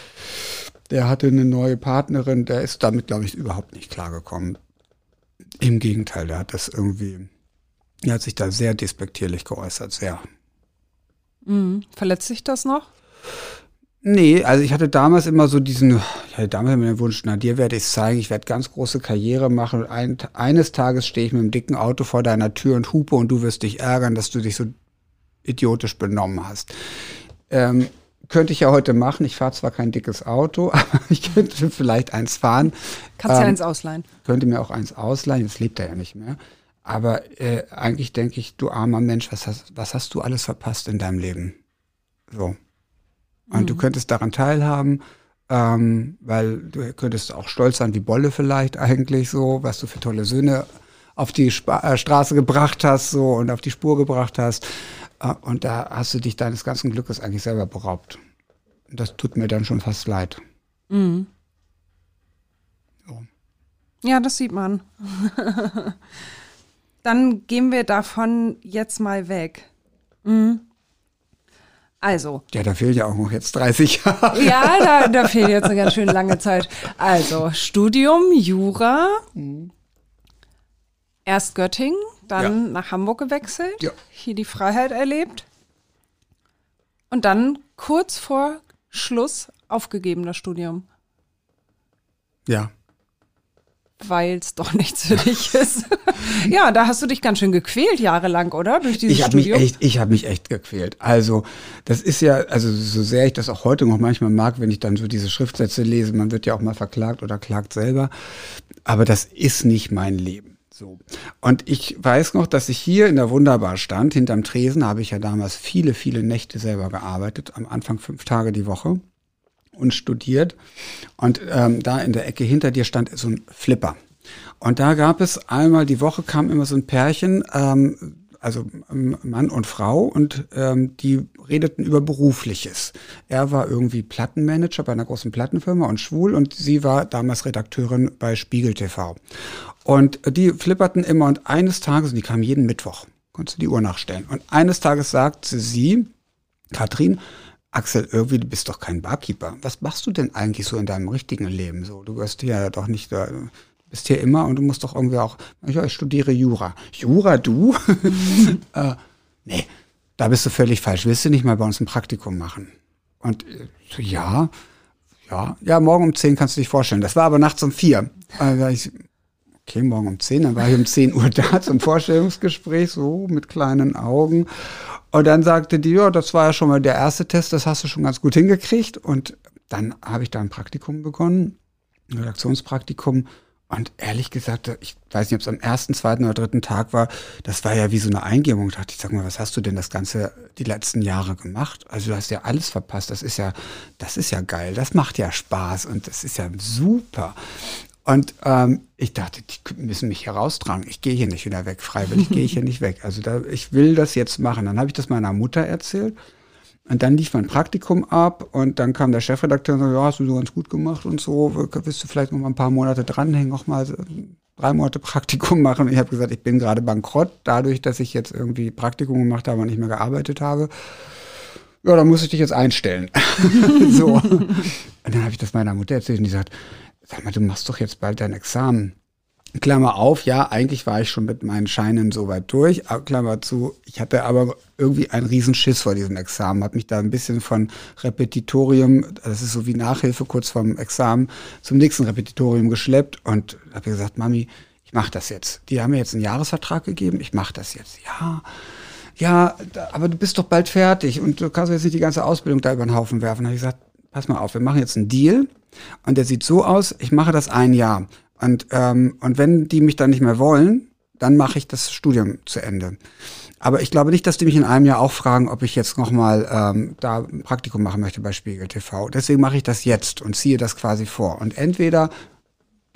der hatte eine neue Partnerin, der ist damit, glaube ich, überhaupt nicht klargekommen. Im Gegenteil, der hat das irgendwie, er hat sich da sehr despektierlich geäußert, sehr. Mhm. Verletzt sich das noch? Nee, also ich hatte damals immer so diesen, ich hatte damals immer den Wunsch, na dir werde ich es zeigen, ich werde ganz große Karriere machen und ein, eines Tages stehe ich mit einem dicken Auto vor deiner Tür und hupe und du wirst dich ärgern, dass du dich so idiotisch benommen hast. Ähm, könnte ich ja heute machen. Ich fahre zwar kein dickes Auto, (laughs) aber ich könnte vielleicht eins fahren. Kannst ähm, ja eins ausleihen. Könnte mir auch eins ausleihen. Jetzt lebt er ja nicht mehr. Aber äh, eigentlich denke ich, du armer Mensch, was hast, was hast du alles verpasst in deinem Leben? So. Und mhm. du könntest daran teilhaben, ähm, weil du könntest auch stolz sein wie Bolle vielleicht eigentlich so, was du für tolle Söhne auf die Sp äh, Straße gebracht hast so und auf die Spur gebracht hast. Äh, und da hast du dich deines ganzen Glückes eigentlich selber beraubt. Das tut mir dann schon fast leid. Mhm. So. Ja, das sieht man. (laughs) dann gehen wir davon jetzt mal weg. Mhm. Also. Ja, da fehlen ja auch noch jetzt 30 Jahre. Ja, da, da (laughs) fehlt jetzt eine ganz schön lange Zeit. Also, Studium, Jura, mhm. erst Göttingen, dann ja. nach Hamburg gewechselt, ja. hier die Freiheit erlebt und dann kurz vor Schluss aufgegeben das Studium. Ja. Weil es doch nichts für dich (laughs) ist. ja, da hast du dich ganz schön gequält jahrelang, oder? Durch dieses ich hab Studium. Mich echt, ich habe mich echt gequält. Also, das ist ja, also so sehr ich das auch heute noch manchmal mag, wenn ich dann so diese Schriftsätze lese, man wird ja auch mal verklagt oder klagt selber. Aber das ist nicht mein Leben. So. Und ich weiß noch, dass ich hier in der Wunderbar stand, hinterm Tresen, habe ich ja damals viele, viele Nächte selber gearbeitet, am Anfang fünf Tage die Woche und studiert. Und ähm, da in der Ecke hinter dir stand so ein Flipper. Und da gab es einmal die Woche kam immer so ein Pärchen, ähm, also Mann und Frau, und ähm, die redeten über Berufliches. Er war irgendwie Plattenmanager bei einer großen Plattenfirma und schwul und sie war damals Redakteurin bei Spiegel TV. Und die flipperten immer und eines Tages, und die kamen jeden Mittwoch, konntest du die Uhr nachstellen. Und eines Tages sagte sie, Katrin, Axel, irgendwie, du bist doch kein Barkeeper. Was machst du denn eigentlich so in deinem richtigen Leben? So, du wirst ja doch nicht, da bist hier immer und du musst doch irgendwie auch, ja, ich studiere Jura. Jura, du? (laughs) äh, nee, da bist du völlig falsch. Willst du nicht mal bei uns ein Praktikum machen? Und äh, so, ja, ja, ja, morgen um zehn kannst du dich vorstellen. Das war aber nachts um vier. Also ich, okay, morgen um zehn, dann war ich um zehn Uhr da (laughs) zum Vorstellungsgespräch, so mit kleinen Augen. Und dann sagte die, ja, das war ja schon mal der erste Test, das hast du schon ganz gut hingekriegt. Und dann habe ich da ein Praktikum begonnen, ein Redaktionspraktikum. Und ehrlich gesagt, ich weiß nicht, ob es am ersten, zweiten oder dritten Tag war, das war ja wie so eine Eingebung. Ich dachte, ich sag mal, was hast du denn das Ganze die letzten Jahre gemacht? Also du hast ja alles verpasst. Das ist ja, das ist ja geil. Das macht ja Spaß und das ist ja super. Und ähm, ich dachte, die müssen mich heraustragen. Ich gehe hier nicht wieder weg. Freiwillig gehe ich hier (laughs) nicht weg. Also da, ich will das jetzt machen. Dann habe ich das meiner Mutter erzählt. Und dann lief mein Praktikum ab und dann kam der Chefredakteur und sagte, ja, hast du so ganz gut gemacht und so, willst du vielleicht noch mal ein paar Monate dranhängen, noch mal drei Monate (laughs) Praktikum machen. Und ich habe gesagt, ich bin gerade bankrott, dadurch, dass ich jetzt irgendwie Praktikum gemacht habe und nicht mehr gearbeitet habe. Ja, dann muss ich dich jetzt einstellen. (laughs) so. Und dann habe ich das meiner Mutter erzählt und die sagt, sag mal, du machst doch jetzt bald dein Examen. Klammer auf, ja, eigentlich war ich schon mit meinen Scheinen soweit durch. Klammer zu, ich hatte aber irgendwie einen Riesenschiss vor diesem Examen, habe mich da ein bisschen von Repetitorium, das ist so wie Nachhilfe kurz vorm Examen, zum nächsten Repetitorium geschleppt und habe gesagt, Mami, ich mache das jetzt. Die haben mir jetzt einen Jahresvertrag gegeben, ich mache das jetzt. Ja, ja, aber du bist doch bald fertig und du kannst jetzt nicht die ganze Ausbildung da über den Haufen werfen. Da habe ich gesagt, pass mal auf, wir machen jetzt einen Deal und der sieht so aus, ich mache das ein Jahr. Und, ähm, und wenn die mich dann nicht mehr wollen, dann mache ich das Studium zu Ende. Aber ich glaube nicht, dass die mich in einem Jahr auch fragen, ob ich jetzt nochmal ähm, da ein Praktikum machen möchte bei Spiegel TV. Deswegen mache ich das jetzt und ziehe das quasi vor. Und entweder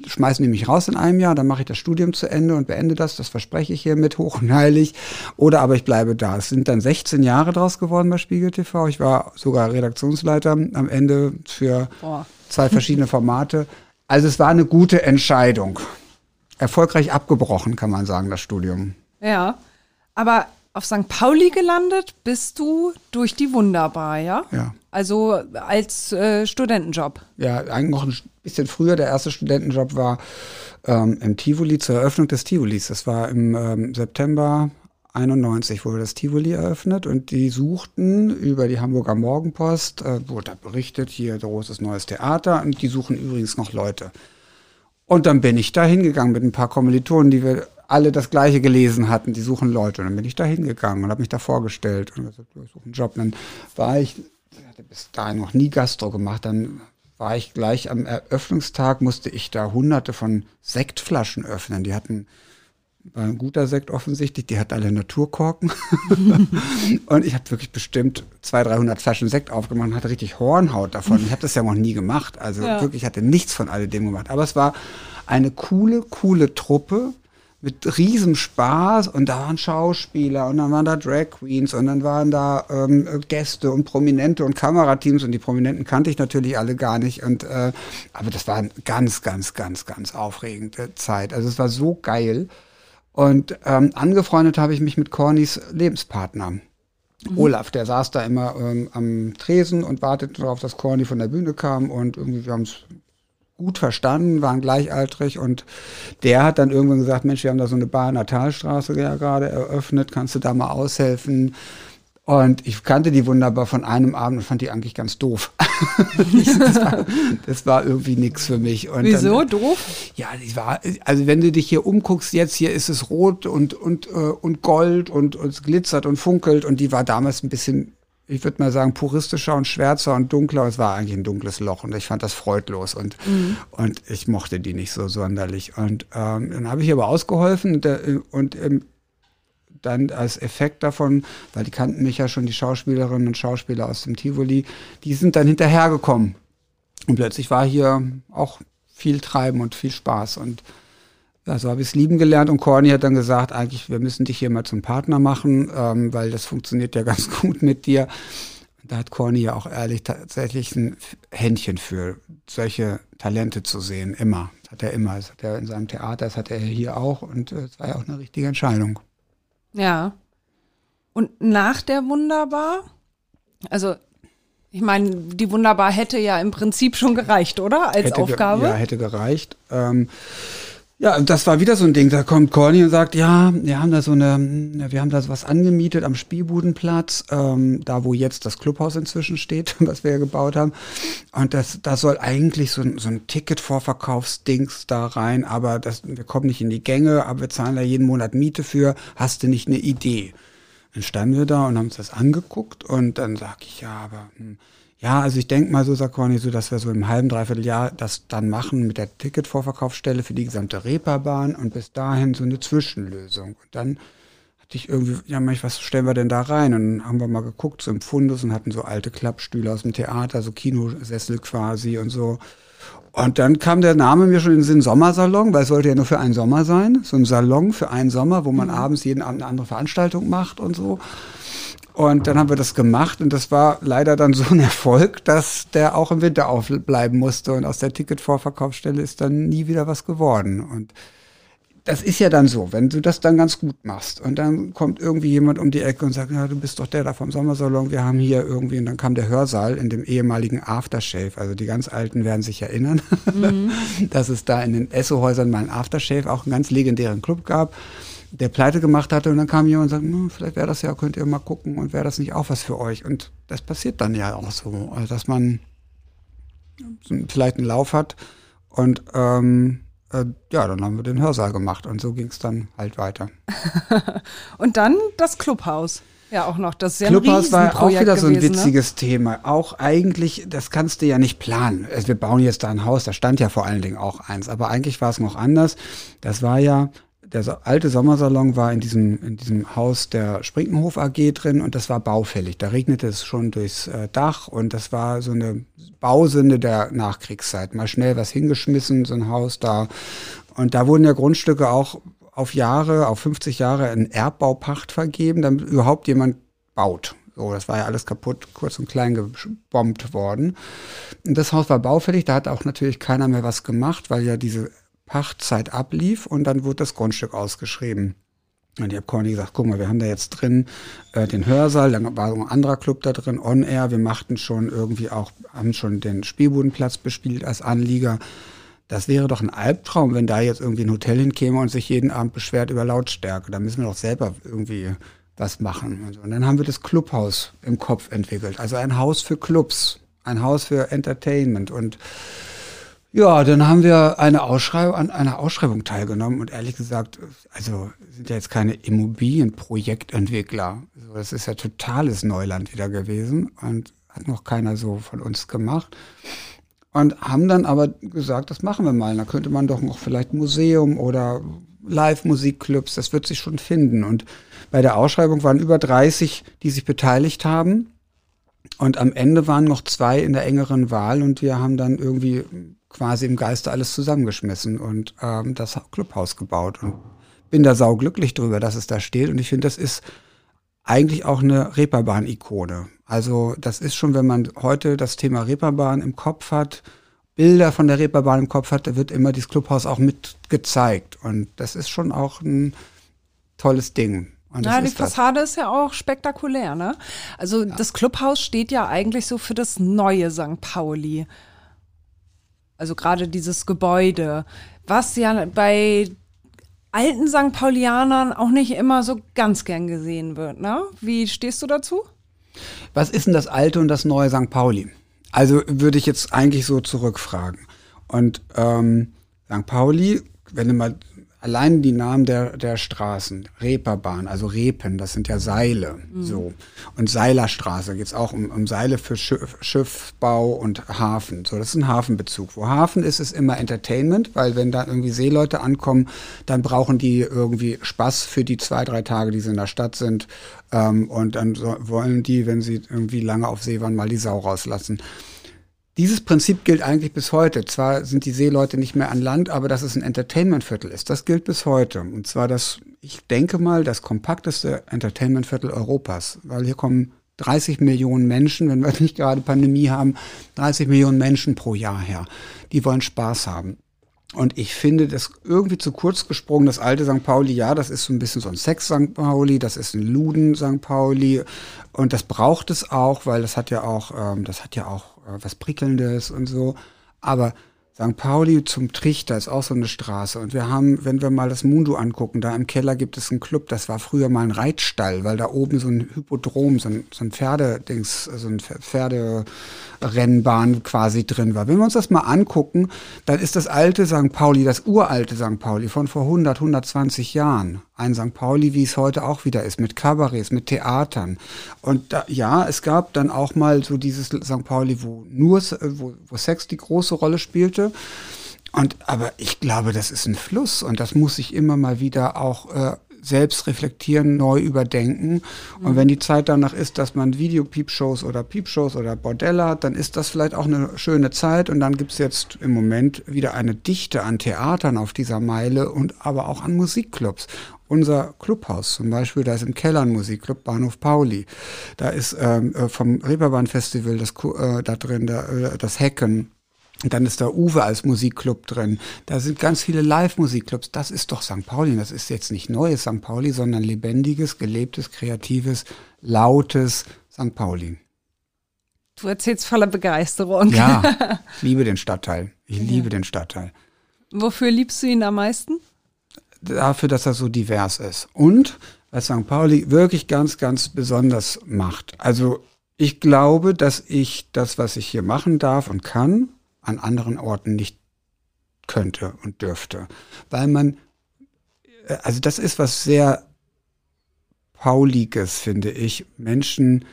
schmeißen die mich raus in einem Jahr, dann mache ich das Studium zu Ende und beende das, das verspreche ich hiermit hoch und heilig. Oder aber ich bleibe da. Es sind dann 16 Jahre draus geworden bei Spiegel TV. Ich war sogar Redaktionsleiter am Ende für Boah. zwei verschiedene Formate. Also es war eine gute Entscheidung. Erfolgreich abgebrochen, kann man sagen, das Studium. Ja, aber auf St. Pauli gelandet bist du durch die Wunderbar, ja? Ja. Also als äh, Studentenjob. Ja, eigentlich noch ein bisschen früher. Der erste Studentenjob war ähm, im Tivoli zur Eröffnung des Tivolis. Das war im ähm, September 91 wurde das Tivoli eröffnet und die suchten über die Hamburger Morgenpost, äh, wurde da berichtet, hier großes neues Theater und die suchen übrigens noch Leute. Und dann bin ich da hingegangen mit ein paar Kommilitonen, die wir alle das gleiche gelesen hatten, die suchen Leute. Und dann bin ich da hingegangen und habe mich da vorgestellt und gesagt, ich suche einen Job. Und dann war ich, ich hatte bis dahin noch nie Gastro gemacht, dann war ich gleich am Eröffnungstag, musste ich da hunderte von Sektflaschen öffnen. Die hatten war ein guter Sekt offensichtlich, die hat alle Naturkorken. (laughs) und ich habe wirklich bestimmt 200, 300 Flaschen Sekt aufgemacht und hatte richtig Hornhaut davon. Ich habe das ja noch nie gemacht. Also ja. wirklich, hatte nichts von alledem gemacht. Aber es war eine coole, coole Truppe mit riesem Spaß und da waren Schauspieler und dann waren da Drag Queens und dann waren da ähm, Gäste und Prominente und Kamerateams und die Prominenten kannte ich natürlich alle gar nicht und äh, aber das war eine ganz, ganz, ganz, ganz aufregende Zeit. Also es war so geil und ähm, angefreundet habe ich mich mit Cornys Lebenspartner. Mhm. Olaf, der saß da immer ähm, am Tresen und wartete darauf, dass Corny von der Bühne kam und irgendwie wir haben es gut verstanden, waren gleichaltrig und der hat dann irgendwann gesagt, Mensch, wir haben da so eine Bar in der Talstraße ja gerade eröffnet, kannst du da mal aushelfen? Und ich kannte die wunderbar von einem Abend und fand die eigentlich ganz doof. (laughs) das, war, das, war, irgendwie nichts für mich. Und Wieso dann, doof? Ja, die war, also wenn du dich hier umguckst, jetzt hier ist es rot und, und, äh, und Gold und, und es glitzert und funkelt und die war damals ein bisschen, ich würde mal sagen, puristischer und schwärzer und dunkler. Es war eigentlich ein dunkles Loch und ich fand das freudlos und, mhm. und ich mochte die nicht so sonderlich. Und ähm, dann habe ich aber ausgeholfen und, äh, und ähm, dann als Effekt davon, weil die kannten mich ja schon, die Schauspielerinnen und Schauspieler aus dem Tivoli, die sind dann hinterhergekommen. Und plötzlich war hier auch viel Treiben und viel Spaß. Und ja, so habe ich es lieben gelernt. Und Corny hat dann gesagt, eigentlich, wir müssen dich hier mal zum Partner machen, ähm, weil das funktioniert ja (laughs) ganz gut mit dir. Da hat Corny ja auch ehrlich tatsächlich ein Händchen für solche Talente zu sehen, immer. Das hat er immer. Das hat er in seinem Theater, das hat er hier auch. Und es äh, war ja auch eine richtige Entscheidung. Ja. Und nach der Wunderbar? Also, ich meine, die Wunderbar hätte ja im Prinzip schon gereicht, oder? Als hätte Aufgabe? ja, hätte gereicht. Ähm, ja, das war wieder so ein Ding. Da kommt Corny und sagt, ja, wir haben da so eine, wir haben da was angemietet am Spielbudenplatz, ähm, da wo jetzt das Clubhaus inzwischen steht, (laughs) was wir gebaut haben. Und das, da soll eigentlich so, ein so ein Ticket-Vorverkaufsdings da rein, aber das, wir kommen nicht in die Gänge, aber wir zahlen da jeden Monat Miete für. Hast du nicht eine Idee? Dann standen wir da und haben uns das angeguckt und dann sag ich, ja, aber hm, ja, also ich denke mal so, sagt Corny, so, dass wir so im halben, dreiviertel Jahr das dann machen mit der Ticketvorverkaufsstelle für die gesamte Reeperbahn und bis dahin so eine Zwischenlösung. Und dann hatte ich irgendwie, ja, manch, was stellen wir denn da rein? Und dann haben wir mal geguckt, so im Fundus und hatten so alte Klappstühle aus dem Theater, so Kinosessel quasi und so. Und dann kam der Name mir schon in den Sinn Sommersalon, weil es sollte ja nur für einen Sommer sein. So ein Salon für einen Sommer, wo man mhm. abends jeden Abend eine andere Veranstaltung macht und so. Und dann haben wir das gemacht und das war leider dann so ein (laughs) Erfolg, dass der auch im Winter aufbleiben musste und aus der Ticketvorverkaufsstelle ist dann nie wieder was geworden. Und das ist ja dann so, wenn du das dann ganz gut machst und dann kommt irgendwie jemand um die Ecke und sagt, ja, du bist doch der da vom Sommersalon, wir haben hier irgendwie, und dann kam der Hörsaal in dem ehemaligen Aftershave, also die ganz Alten werden sich erinnern, (laughs) mhm. dass es da in den Esso-Häusern mal ein Aftershave, auch einen ganz legendären Club gab der pleite gemacht hatte. Und dann kam jemand und sagte, hm, vielleicht wäre das ja, könnt ihr mal gucken und wäre das nicht auch was für euch. Und das passiert dann ja auch so, also dass man vielleicht einen Lauf hat und ähm, äh, ja, dann haben wir den Hörsaal gemacht und so ging es dann halt weiter. (laughs) und dann das Clubhaus. Ja, auch noch. Das ist ja Clubhaus war auch wieder so ein ne? witziges ne? Thema. Auch eigentlich, das kannst du ja nicht planen. Also wir bauen jetzt da ein Haus, da stand ja vor allen Dingen auch eins. Aber eigentlich war es noch anders. Das war ja der alte Sommersalon war in diesem, in diesem Haus der Sprinkenhof AG drin und das war baufällig. Da regnete es schon durchs äh, Dach und das war so eine Bausünde der Nachkriegszeit. Mal schnell was hingeschmissen, so ein Haus da. Und da wurden ja Grundstücke auch auf Jahre, auf 50 Jahre in Erbbaupacht vergeben, damit überhaupt jemand baut. So, das war ja alles kaputt, kurz und klein gebombt worden. Und das Haus war baufällig, da hat auch natürlich keiner mehr was gemacht, weil ja diese Pachtzeit ablief und dann wurde das Grundstück ausgeschrieben. Und ich habe Conny gesagt, guck mal, wir haben da jetzt drin äh, den Hörsaal, dann war ein anderer Club da drin, On Air, wir machten schon irgendwie auch, haben schon den Spielbodenplatz bespielt als Anlieger. Das wäre doch ein Albtraum, wenn da jetzt irgendwie ein Hotel hinkäme und sich jeden Abend beschwert über Lautstärke. Da müssen wir doch selber irgendwie was machen. Und dann haben wir das Clubhaus im Kopf entwickelt. Also ein Haus für Clubs, ein Haus für Entertainment und ja, dann haben wir eine Ausschreibung, an einer Ausschreibung teilgenommen und ehrlich gesagt, also sind ja jetzt keine Immobilienprojektentwickler. Also das ist ja totales Neuland wieder gewesen und hat noch keiner so von uns gemacht. Und haben dann aber gesagt, das machen wir mal. Da könnte man doch noch vielleicht Museum oder Live-Musikclubs, das wird sich schon finden. Und bei der Ausschreibung waren über 30, die sich beteiligt haben. Und am Ende waren noch zwei in der engeren Wahl und wir haben dann irgendwie quasi im Geiste alles zusammengeschmissen und ähm, das Clubhaus gebaut und bin da sauglücklich drüber, dass es da steht und ich finde, das ist eigentlich auch eine Reeperbahn-Ikone. Also das ist schon, wenn man heute das Thema Reeperbahn im Kopf hat, Bilder von der Reeperbahn im Kopf hat, da wird immer dieses Clubhaus auch mit gezeigt und das ist schon auch ein tolles Ding. Ja, die Fassade das. ist ja auch spektakulär, ne? Also ja. das Clubhaus steht ja eigentlich so für das neue St. Pauli. Also gerade dieses Gebäude, was ja bei alten St. Paulianern auch nicht immer so ganz gern gesehen wird. Ne? Wie stehst du dazu? Was ist denn das alte und das neue St. Pauli? Also würde ich jetzt eigentlich so zurückfragen. Und ähm, St. Pauli, wenn du mal allein die Namen der, der Straßen, Reeperbahn, also Repen, das sind ja Seile, mhm. so. Und Seilerstraße geht es auch um, um Seile für Schiff, Schiffbau und Hafen. So, das ist ein Hafenbezug. Wo Hafen ist, ist immer Entertainment, weil wenn da irgendwie Seeleute ankommen, dann brauchen die irgendwie Spaß für die zwei, drei Tage, die sie in der Stadt sind. Ähm, und dann so, wollen die, wenn sie irgendwie lange auf See waren, mal die Sau rauslassen. Dieses Prinzip gilt eigentlich bis heute. Zwar sind die Seeleute nicht mehr an Land, aber dass es ein Entertainmentviertel ist, das gilt bis heute. Und zwar das, ich denke mal, das kompakteste Entertainmentviertel Europas, weil hier kommen 30 Millionen Menschen, wenn wir (laughs) nicht gerade Pandemie haben, 30 Millionen Menschen pro Jahr her. Die wollen Spaß haben. Und ich finde das irgendwie zu kurz gesprungen, das alte St. Pauli, ja, das ist so ein bisschen so ein Sex-St. Pauli, das ist ein Luden-St. Pauli. Und das braucht es auch, weil das hat ja auch, ähm, das hat ja auch was Prickelndes und so. Aber St. Pauli zum Trichter ist auch so eine Straße. Und wir haben, wenn wir mal das Mundo angucken, da im Keller gibt es einen Club, das war früher mal ein Reitstall, weil da oben so ein Hypodrom, so ein, so ein Pferdedings, so ein Pferderennbahn quasi drin war. Wenn wir uns das mal angucken, dann ist das alte St. Pauli, das uralte St. Pauli von vor 100, 120 Jahren ein St. Pauli, wie es heute auch wieder ist, mit Kabarets, mit Theatern. Und da, ja, es gab dann auch mal so dieses St. Pauli, wo nur, wo, wo Sex die große Rolle spielte. Und aber ich glaube, das ist ein Fluss und das muss sich immer mal wieder auch äh, selbst reflektieren, neu überdenken. Und wenn die Zeit danach ist, dass man Videopiepshows oder Piepshows oder Bordelle hat, dann ist das vielleicht auch eine schöne Zeit. Und dann gibt's jetzt im Moment wieder eine Dichte an Theatern auf dieser Meile und aber auch an Musikclubs. Unser Clubhaus zum Beispiel, da ist im Keller ein Musikclub, Bahnhof Pauli. Da ist ähm, äh, vom Reeperbahn Festival das, äh, da drin, da, äh, das Hecken. Und dann ist da Uwe als Musikclub drin. Da sind ganz viele Live-Musikclubs. Das ist doch St. Pauli. Das ist jetzt nicht neues St. Pauli, sondern lebendiges, gelebtes, kreatives, lautes St. Pauli. Du erzählst voller Begeisterung. Ja, (laughs) ich liebe den Stadtteil. Ich liebe den Stadtteil. Wofür liebst du ihn am meisten? Dafür, dass er so divers ist. Und was St. Pauli wirklich ganz, ganz besonders macht. Also ich glaube, dass ich das, was ich hier machen darf und kann, an anderen Orten nicht könnte und dürfte. Weil man, äh, also das ist was sehr Pauliges, finde ich, Menschen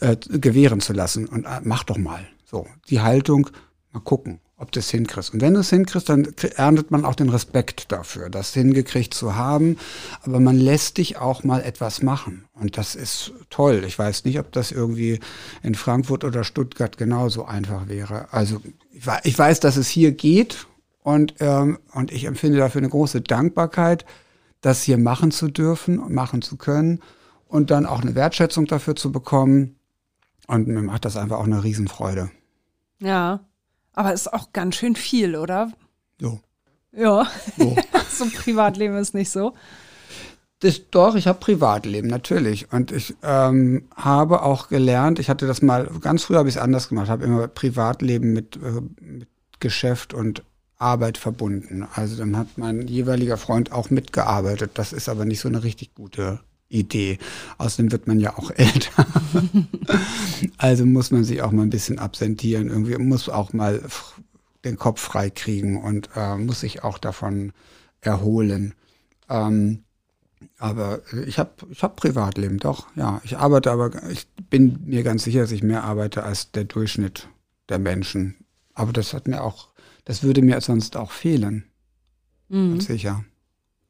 äh, gewähren zu lassen. Und äh, mach doch mal. So, die Haltung, mal gucken, ob du es hinkriegst. Und wenn du es hinkriegst, dann erntet man auch den Respekt dafür, das hingekriegt zu haben. Aber man lässt dich auch mal etwas machen. Und das ist toll. Ich weiß nicht, ob das irgendwie in Frankfurt oder Stuttgart genauso einfach wäre. Also ich weiß, dass es hier geht. Und, ähm, und ich empfinde dafür eine große Dankbarkeit, das hier machen zu dürfen und machen zu können und dann auch eine Wertschätzung dafür zu bekommen. Und mir macht das einfach auch eine Riesenfreude. Ja. Aber ist auch ganz schön viel, oder? So. Ja. so. (laughs) so Privatleben ist nicht so. Das, doch, ich habe Privatleben, natürlich. Und ich ähm, habe auch gelernt, ich hatte das mal, ganz früher habe ich es anders gemacht, habe immer Privatleben mit, äh, mit Geschäft und Arbeit verbunden. Also dann hat mein jeweiliger Freund auch mitgearbeitet. Das ist aber nicht so eine richtig gute Idee. Außerdem wird man ja auch (laughs) älter. also muss man sich auch mal ein bisschen absentieren. Irgendwie muss auch mal den Kopf frei kriegen und äh, muss sich auch davon erholen. Ähm, aber ich habe ich hab Privatleben, doch, ja. Ich arbeite aber, ich bin mir ganz sicher, dass ich mehr arbeite als der Durchschnitt der Menschen. Aber das hat mir auch, das würde mir sonst auch fehlen. Ganz sicher.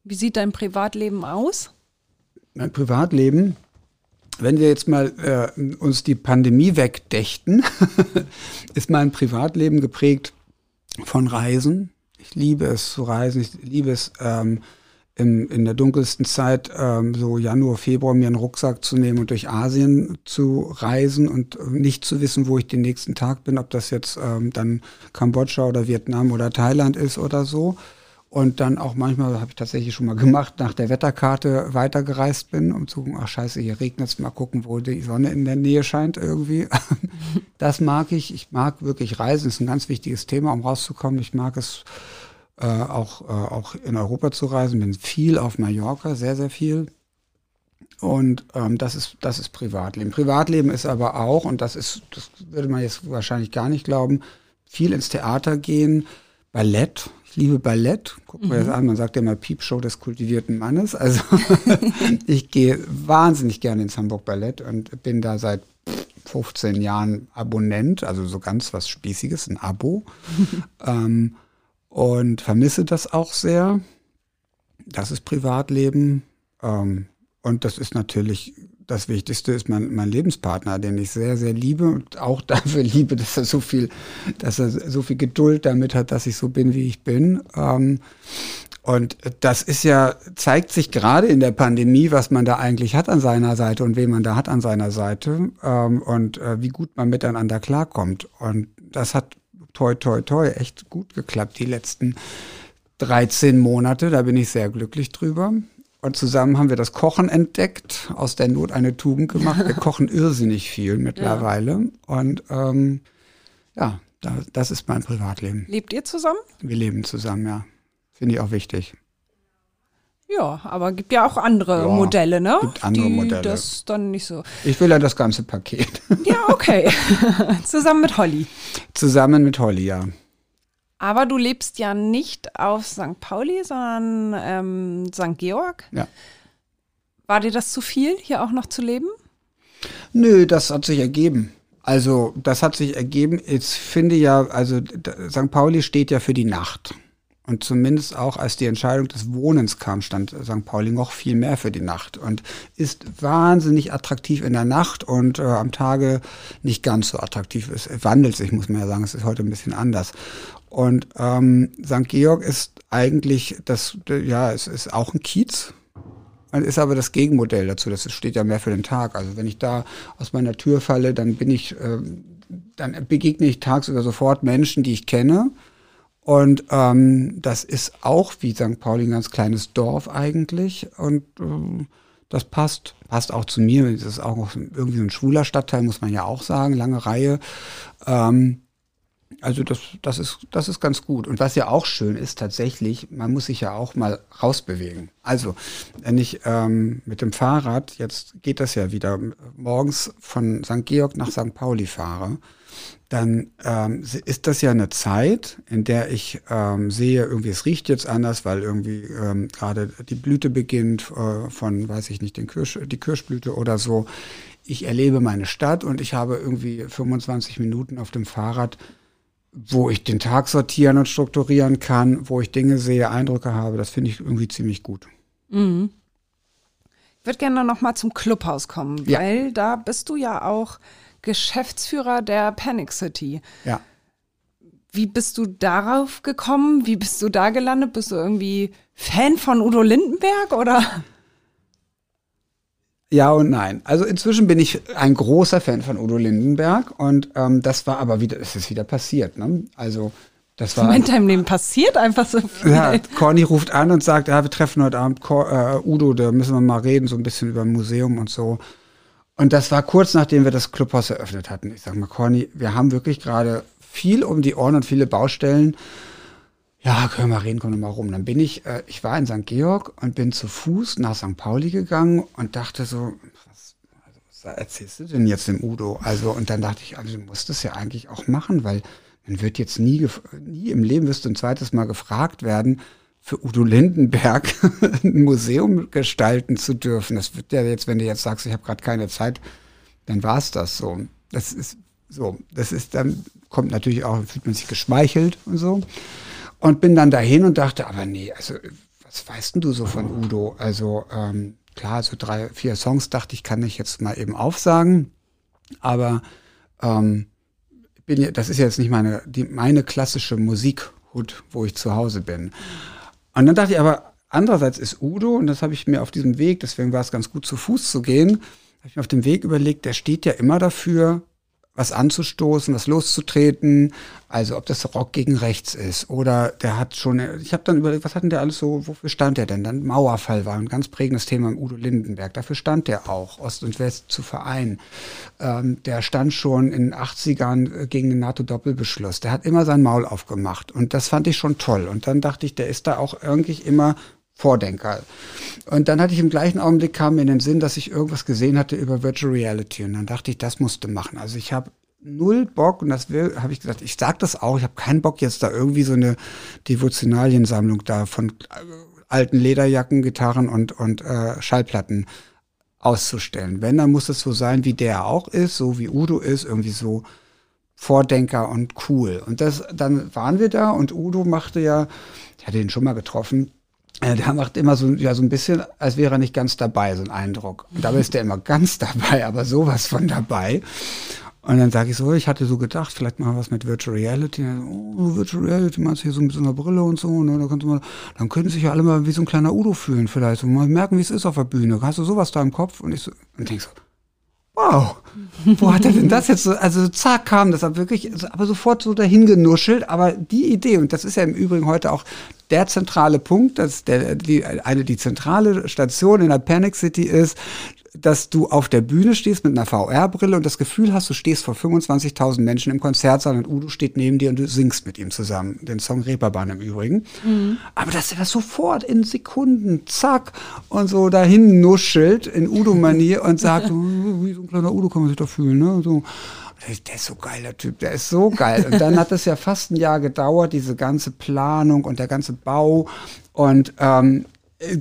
Wie sieht dein Privatleben aus? Mein Privatleben, wenn wir jetzt mal äh, uns die Pandemie wegdächten, (laughs) ist mein Privatleben geprägt von Reisen. Ich liebe es zu reisen. Ich liebe es ähm, in, in der dunkelsten Zeit, ähm, so Januar, Februar, mir einen Rucksack zu nehmen und durch Asien zu reisen und äh, nicht zu wissen, wo ich den nächsten Tag bin, ob das jetzt ähm, dann Kambodscha oder Vietnam oder Thailand ist oder so. Und dann auch manchmal, habe ich tatsächlich schon mal gemacht, nach der Wetterkarte weitergereist bin, um zu gucken, ach scheiße, hier regnet es, mal gucken, wo die Sonne in der Nähe scheint irgendwie. (laughs) Das mag ich. Ich mag wirklich Reisen, ist ein ganz wichtiges Thema, um rauszukommen. Ich mag es äh, auch, äh, auch in Europa zu reisen, bin viel auf Mallorca, sehr, sehr viel. Und ähm, das ist das ist Privatleben. Privatleben ist aber auch, und das ist, das würde man jetzt wahrscheinlich gar nicht glauben, viel ins Theater gehen, Ballett. Ich liebe Ballett. Gucken wir das an. Man sagt ja immer Piepshow des kultivierten Mannes. Also (laughs) ich gehe wahnsinnig gerne ins Hamburg Ballett und bin da seit 15 Jahren Abonnent, also so ganz was Spießiges, ein Abo. (laughs) ähm, und vermisse das auch sehr. Das ist Privatleben. Ähm, und das ist natürlich das Wichtigste ist mein, mein Lebenspartner, den ich sehr, sehr liebe und auch (laughs) dafür liebe, dass er so viel, dass er so viel Geduld damit hat, dass ich so bin, wie ich bin. Ähm, und das ist ja, zeigt sich gerade in der Pandemie, was man da eigentlich hat an seiner Seite und wen man da hat an seiner Seite ähm, und äh, wie gut man miteinander klarkommt. Und das hat toi, toi, toi echt gut geklappt, die letzten 13 Monate. Da bin ich sehr glücklich drüber. Und zusammen haben wir das Kochen entdeckt, aus der Not eine Tugend gemacht. Wir (laughs) kochen irrsinnig viel mittlerweile. Und ähm, ja, da, das ist mein Privatleben. Lebt ihr zusammen? Wir leben zusammen, ja. Finde ich auch wichtig. Ja, aber gibt ja auch andere Ja, Modelle, ne? gibt andere Die Modelle. das dann nicht so. Ich will ja das ganze Paket. Ja, okay. (laughs) (laughs) Zusammen mit Holly. Zusammen mit Holly, ja. Aber du lebst ja nicht auf St. Pauli, sondern ähm, St. Georg. ja. War dir das zu viel, hier auch noch zu leben? Nö, das hat sich ergeben. Also, das hat sich ergeben. Ich finde ja, also St. Pauli steht ja für die Nacht. Und zumindest auch als die Entscheidung des Wohnens kam, stand St. Pauli noch viel mehr für die Nacht und ist wahnsinnig attraktiv in der Nacht und äh, am Tage nicht ganz so attraktiv. Es wandelt sich, muss man ja sagen. Es ist heute ein bisschen anders. Und ähm, St. Georg ist eigentlich das, ja, es ist auch ein Kiez. ist aber das Gegenmodell dazu. Das steht ja mehr für den Tag. Also wenn ich da aus meiner Tür falle, dann bin ich, äh, dann begegne ich tagsüber sofort Menschen, die ich kenne und ähm, das ist auch wie St. Pauli ein ganz kleines Dorf eigentlich. Und ähm, das passt, passt auch zu mir. Das ist auch irgendwie so ein schwuler Stadtteil, muss man ja auch sagen, lange Reihe. Ähm, also das, das, ist, das ist ganz gut. Und was ja auch schön ist, tatsächlich, man muss sich ja auch mal rausbewegen. Also, wenn ich ähm, mit dem Fahrrad, jetzt geht das ja wieder, morgens von St. Georg nach St. Pauli fahre, dann ähm, ist das ja eine Zeit, in der ich ähm, sehe, irgendwie es riecht jetzt anders, weil irgendwie ähm, gerade die Blüte beginnt äh, von, weiß ich nicht, den Kirsch, die Kirschblüte oder so. Ich erlebe meine Stadt und ich habe irgendwie 25 Minuten auf dem Fahrrad, wo ich den Tag sortieren und strukturieren kann, wo ich Dinge sehe, Eindrücke habe. Das finde ich irgendwie ziemlich gut. Mhm. Ich würde gerne noch mal zum Clubhaus kommen, ja. weil da bist du ja auch Geschäftsführer der Panic City. Ja. Wie bist du darauf gekommen? Wie bist du da gelandet? Bist du irgendwie Fan von Udo Lindenberg oder? Ja und nein. Also inzwischen bin ich ein großer Fan von Udo Lindenberg und ähm, das war aber wieder, es ist wieder passiert. Ne? Also das war. In deinem Leben passiert einfach so viel. Ja, Corny ruft an und sagt, ja, wir treffen heute Abend Cor äh, Udo, da müssen wir mal reden, so ein bisschen über ein Museum und so. Und das war kurz nachdem wir das Clubhaus eröffnet hatten. Ich sage mal, Corny, wir haben wirklich gerade viel um die Ohren und viele Baustellen. Ja, können wir reden, komm doch mal rum. Dann bin ich, äh, ich war in St. Georg und bin zu Fuß nach St. Pauli gegangen und dachte so, was, also, was erzählst du denn jetzt dem Udo? Also, und dann dachte ich, also, du musst es ja eigentlich auch machen, weil man wird jetzt nie, nie im Leben wirst du ein zweites Mal gefragt werden, für Udo Lindenberg (laughs) ein Museum gestalten zu dürfen. Das wird ja jetzt, wenn du jetzt sagst, ich habe gerade keine Zeit, dann war es das so. Das ist so, das ist dann, kommt natürlich auch, fühlt man sich geschmeichelt und so. Und bin dann dahin und dachte, aber nee, also was weißt denn du so von Udo? Also ähm, klar, so drei, vier Songs dachte ich, kann ich jetzt mal eben aufsagen. Aber ähm, bin, das ist jetzt nicht meine, die, meine klassische Musikhut, wo ich zu Hause bin. Und dann dachte ich aber, andererseits ist Udo, und das habe ich mir auf diesem Weg, deswegen war es ganz gut zu Fuß zu gehen, habe ich mir auf dem Weg überlegt, der steht ja immer dafür, was anzustoßen, was loszutreten. Also ob das Rock gegen rechts ist oder der hat schon, ich habe dann überlegt, was hat denn der alles so, wofür stand der denn? Dann Mauerfall war ein ganz prägendes Thema im Udo Lindenberg. Dafür stand der auch, Ost und West zu vereinen. Ähm, der stand schon in den 80ern äh, gegen den NATO-Doppelbeschluss. Der hat immer sein Maul aufgemacht und das fand ich schon toll. Und dann dachte ich, der ist da auch irgendwie immer Vordenker. Und dann hatte ich im gleichen Augenblick kam mir in den Sinn, dass ich irgendwas gesehen hatte über Virtual Reality. Und dann dachte ich, das musste machen. Also ich habe null Bock und das habe ich gesagt, ich sag das auch, ich habe keinen Bock jetzt da irgendwie so eine Devotionaliensammlung da von äh, alten Lederjacken, Gitarren und, und äh, Schallplatten auszustellen. Wenn, dann muss es so sein, wie der auch ist, so wie Udo ist, irgendwie so Vordenker und cool. Und das, dann waren wir da und Udo machte ja, ich hatte ihn schon mal getroffen, der macht immer so, ja, so ein bisschen, als wäre er nicht ganz dabei, so ein Eindruck. Und dabei ist der immer ganz (laughs) dabei, aber sowas von dabei. Und dann sage ich so, ich hatte so gedacht, vielleicht mal was mit Virtual Reality. Oh, Virtual Reality, meinst du hier so mit so einer Brille und so, ne? Da du mal, dann können sich ja alle mal wie so ein kleiner Udo fühlen vielleicht und mal merken, wie es ist auf der Bühne. Hast du sowas da im Kopf? Und ich so, und denk so, wow, wo hat er denn das jetzt so, also zack kam das aber wirklich, aber sofort so dahin genuschelt, aber die Idee, und das ist ja im Übrigen heute auch der zentrale Punkt, dass der, die, eine, die zentrale Station in der Panic City ist, dass du auf der Bühne stehst mit einer VR-Brille und das Gefühl hast, du stehst vor 25.000 Menschen im Konzertsaal und Udo steht neben dir und du singst mit ihm zusammen. Den Song Reeperbahn im Übrigen. Mhm. Aber dass er das sofort in Sekunden, zack, und so dahin nuschelt in Udo-Manier und sagt, (laughs) oh, wie so ein kleiner Udo kann man sich da fühlen, ne? So. Der ist so geil, der Typ, der ist so geil. Und dann hat es ja fast ein Jahr gedauert, diese ganze Planung und der ganze Bau. Und ähm,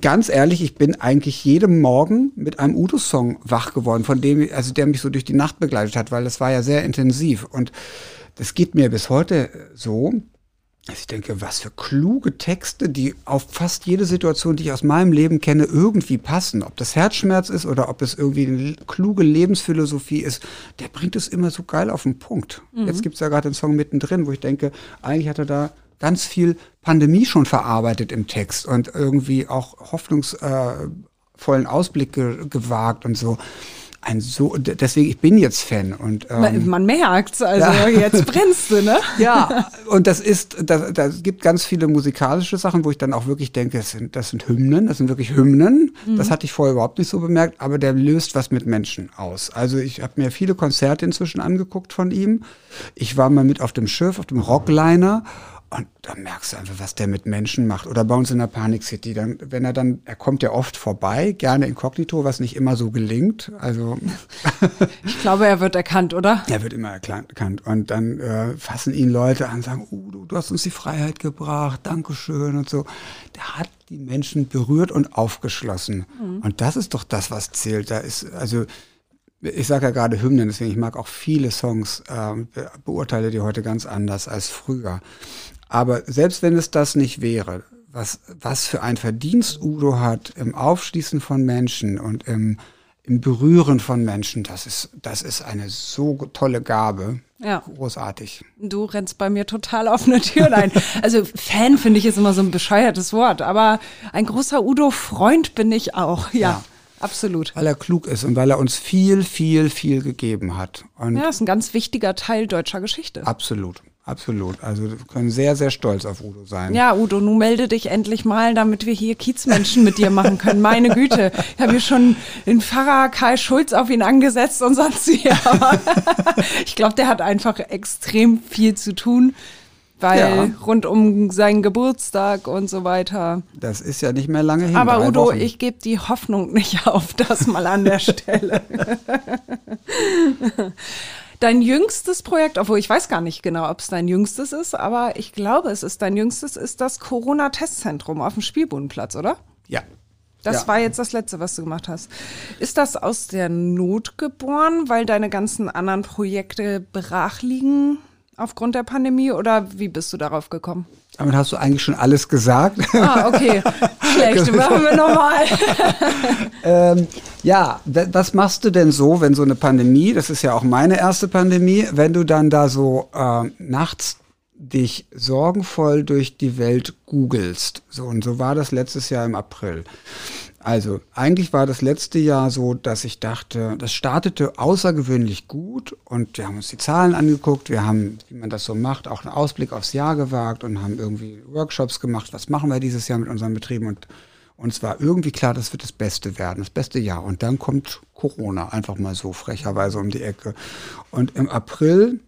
ganz ehrlich, ich bin eigentlich jeden Morgen mit einem Udo-Song wach geworden, von dem, also der mich so durch die Nacht begleitet hat, weil das war ja sehr intensiv. Und das geht mir bis heute so. Also ich denke, was für kluge Texte, die auf fast jede Situation, die ich aus meinem Leben kenne, irgendwie passen. Ob das Herzschmerz ist oder ob es irgendwie eine kluge Lebensphilosophie ist, der bringt es immer so geil auf den Punkt. Mhm. Jetzt gibt es ja gerade den Song mittendrin, wo ich denke, eigentlich hat er da ganz viel Pandemie schon verarbeitet im Text und irgendwie auch hoffnungsvollen Ausblick ge gewagt und so ein so, deswegen, ich bin jetzt Fan und ähm, man, man merkt's, also ja. (laughs) jetzt brennst du, ne? Ja, (laughs) und das ist, da, da gibt ganz viele musikalische Sachen, wo ich dann auch wirklich denke, das sind, das sind Hymnen, das sind wirklich Hymnen. Mhm. Das hatte ich vorher überhaupt nicht so bemerkt, aber der löst was mit Menschen aus. Also ich habe mir viele Konzerte inzwischen angeguckt von ihm. Ich war mal mit auf dem Schiff, auf dem Rockliner und da merkst du einfach, was der mit Menschen macht. Oder bei uns in der Panic City, dann, wenn er dann, er kommt ja oft vorbei, gerne inkognito, was nicht immer so gelingt. Also (laughs) ich glaube, er wird erkannt, oder? Er wird immer erkannt. Und dann äh, fassen ihn Leute an, sagen, oh, du, du hast uns die Freiheit gebracht, Dankeschön und so. Der hat die Menschen berührt und aufgeschlossen. Mhm. Und das ist doch das, was zählt. Da ist, also ich sage ja gerade Hymnen, deswegen ich mag auch viele Songs, äh, beurteile die heute ganz anders als früher. Aber selbst wenn es das nicht wäre, was, was für ein Verdienst Udo hat im Aufschließen von Menschen und im, im Berühren von Menschen, das ist, das ist eine so tolle Gabe. Ja. Großartig. Du rennst bei mir total offene Türen ein. Also Fan finde ich ist immer so ein bescheuertes Wort, aber ein großer Udo-Freund bin ich auch, ja. ja. Absolut. Weil er klug ist und weil er uns viel, viel, viel gegeben hat. Und ja, ist ein ganz wichtiger Teil deutscher Geschichte. Absolut. Absolut. Also wir können sehr, sehr stolz auf Udo sein. Ja, Udo, nun melde dich endlich mal, damit wir hier Kiezmenschen mit dir machen können. Meine Güte. Ich habe hier schon den Pfarrer Kai Schulz auf ihn angesetzt und sonst wie. Aber (laughs) ich glaube, der hat einfach extrem viel zu tun. Weil ja. rund um seinen Geburtstag und so weiter. Das ist ja nicht mehr lange hin. Aber Udo, Wochen. ich gebe die Hoffnung nicht auf, das mal an der Stelle. (laughs) Dein jüngstes Projekt, obwohl ich weiß gar nicht genau, ob es dein jüngstes ist, aber ich glaube, es ist dein jüngstes, ist das Corona-Testzentrum auf dem Spielbodenplatz, oder? Ja. Das ja. war jetzt das Letzte, was du gemacht hast. Ist das aus der Not geboren, weil deine ganzen anderen Projekte brach liegen aufgrund der Pandemie oder wie bist du darauf gekommen? Damit hast du eigentlich schon alles gesagt. Ah, okay. Schlecht, (laughs) machen wir nochmal. (laughs) ähm, ja, was machst du denn so, wenn so eine Pandemie, das ist ja auch meine erste Pandemie, wenn du dann da so äh, nachts dich sorgenvoll durch die Welt googelst. So, und so war das letztes Jahr im April. Also, eigentlich war das letzte Jahr so, dass ich dachte, das startete außergewöhnlich gut und wir haben uns die Zahlen angeguckt, wir haben, wie man das so macht, auch einen Ausblick aufs Jahr gewagt und haben irgendwie Workshops gemacht, was machen wir dieses Jahr mit unseren Betrieben und uns war irgendwie klar, das wird das Beste werden, das beste Jahr. Und dann kommt Corona einfach mal so frecherweise um die Ecke. Und im April,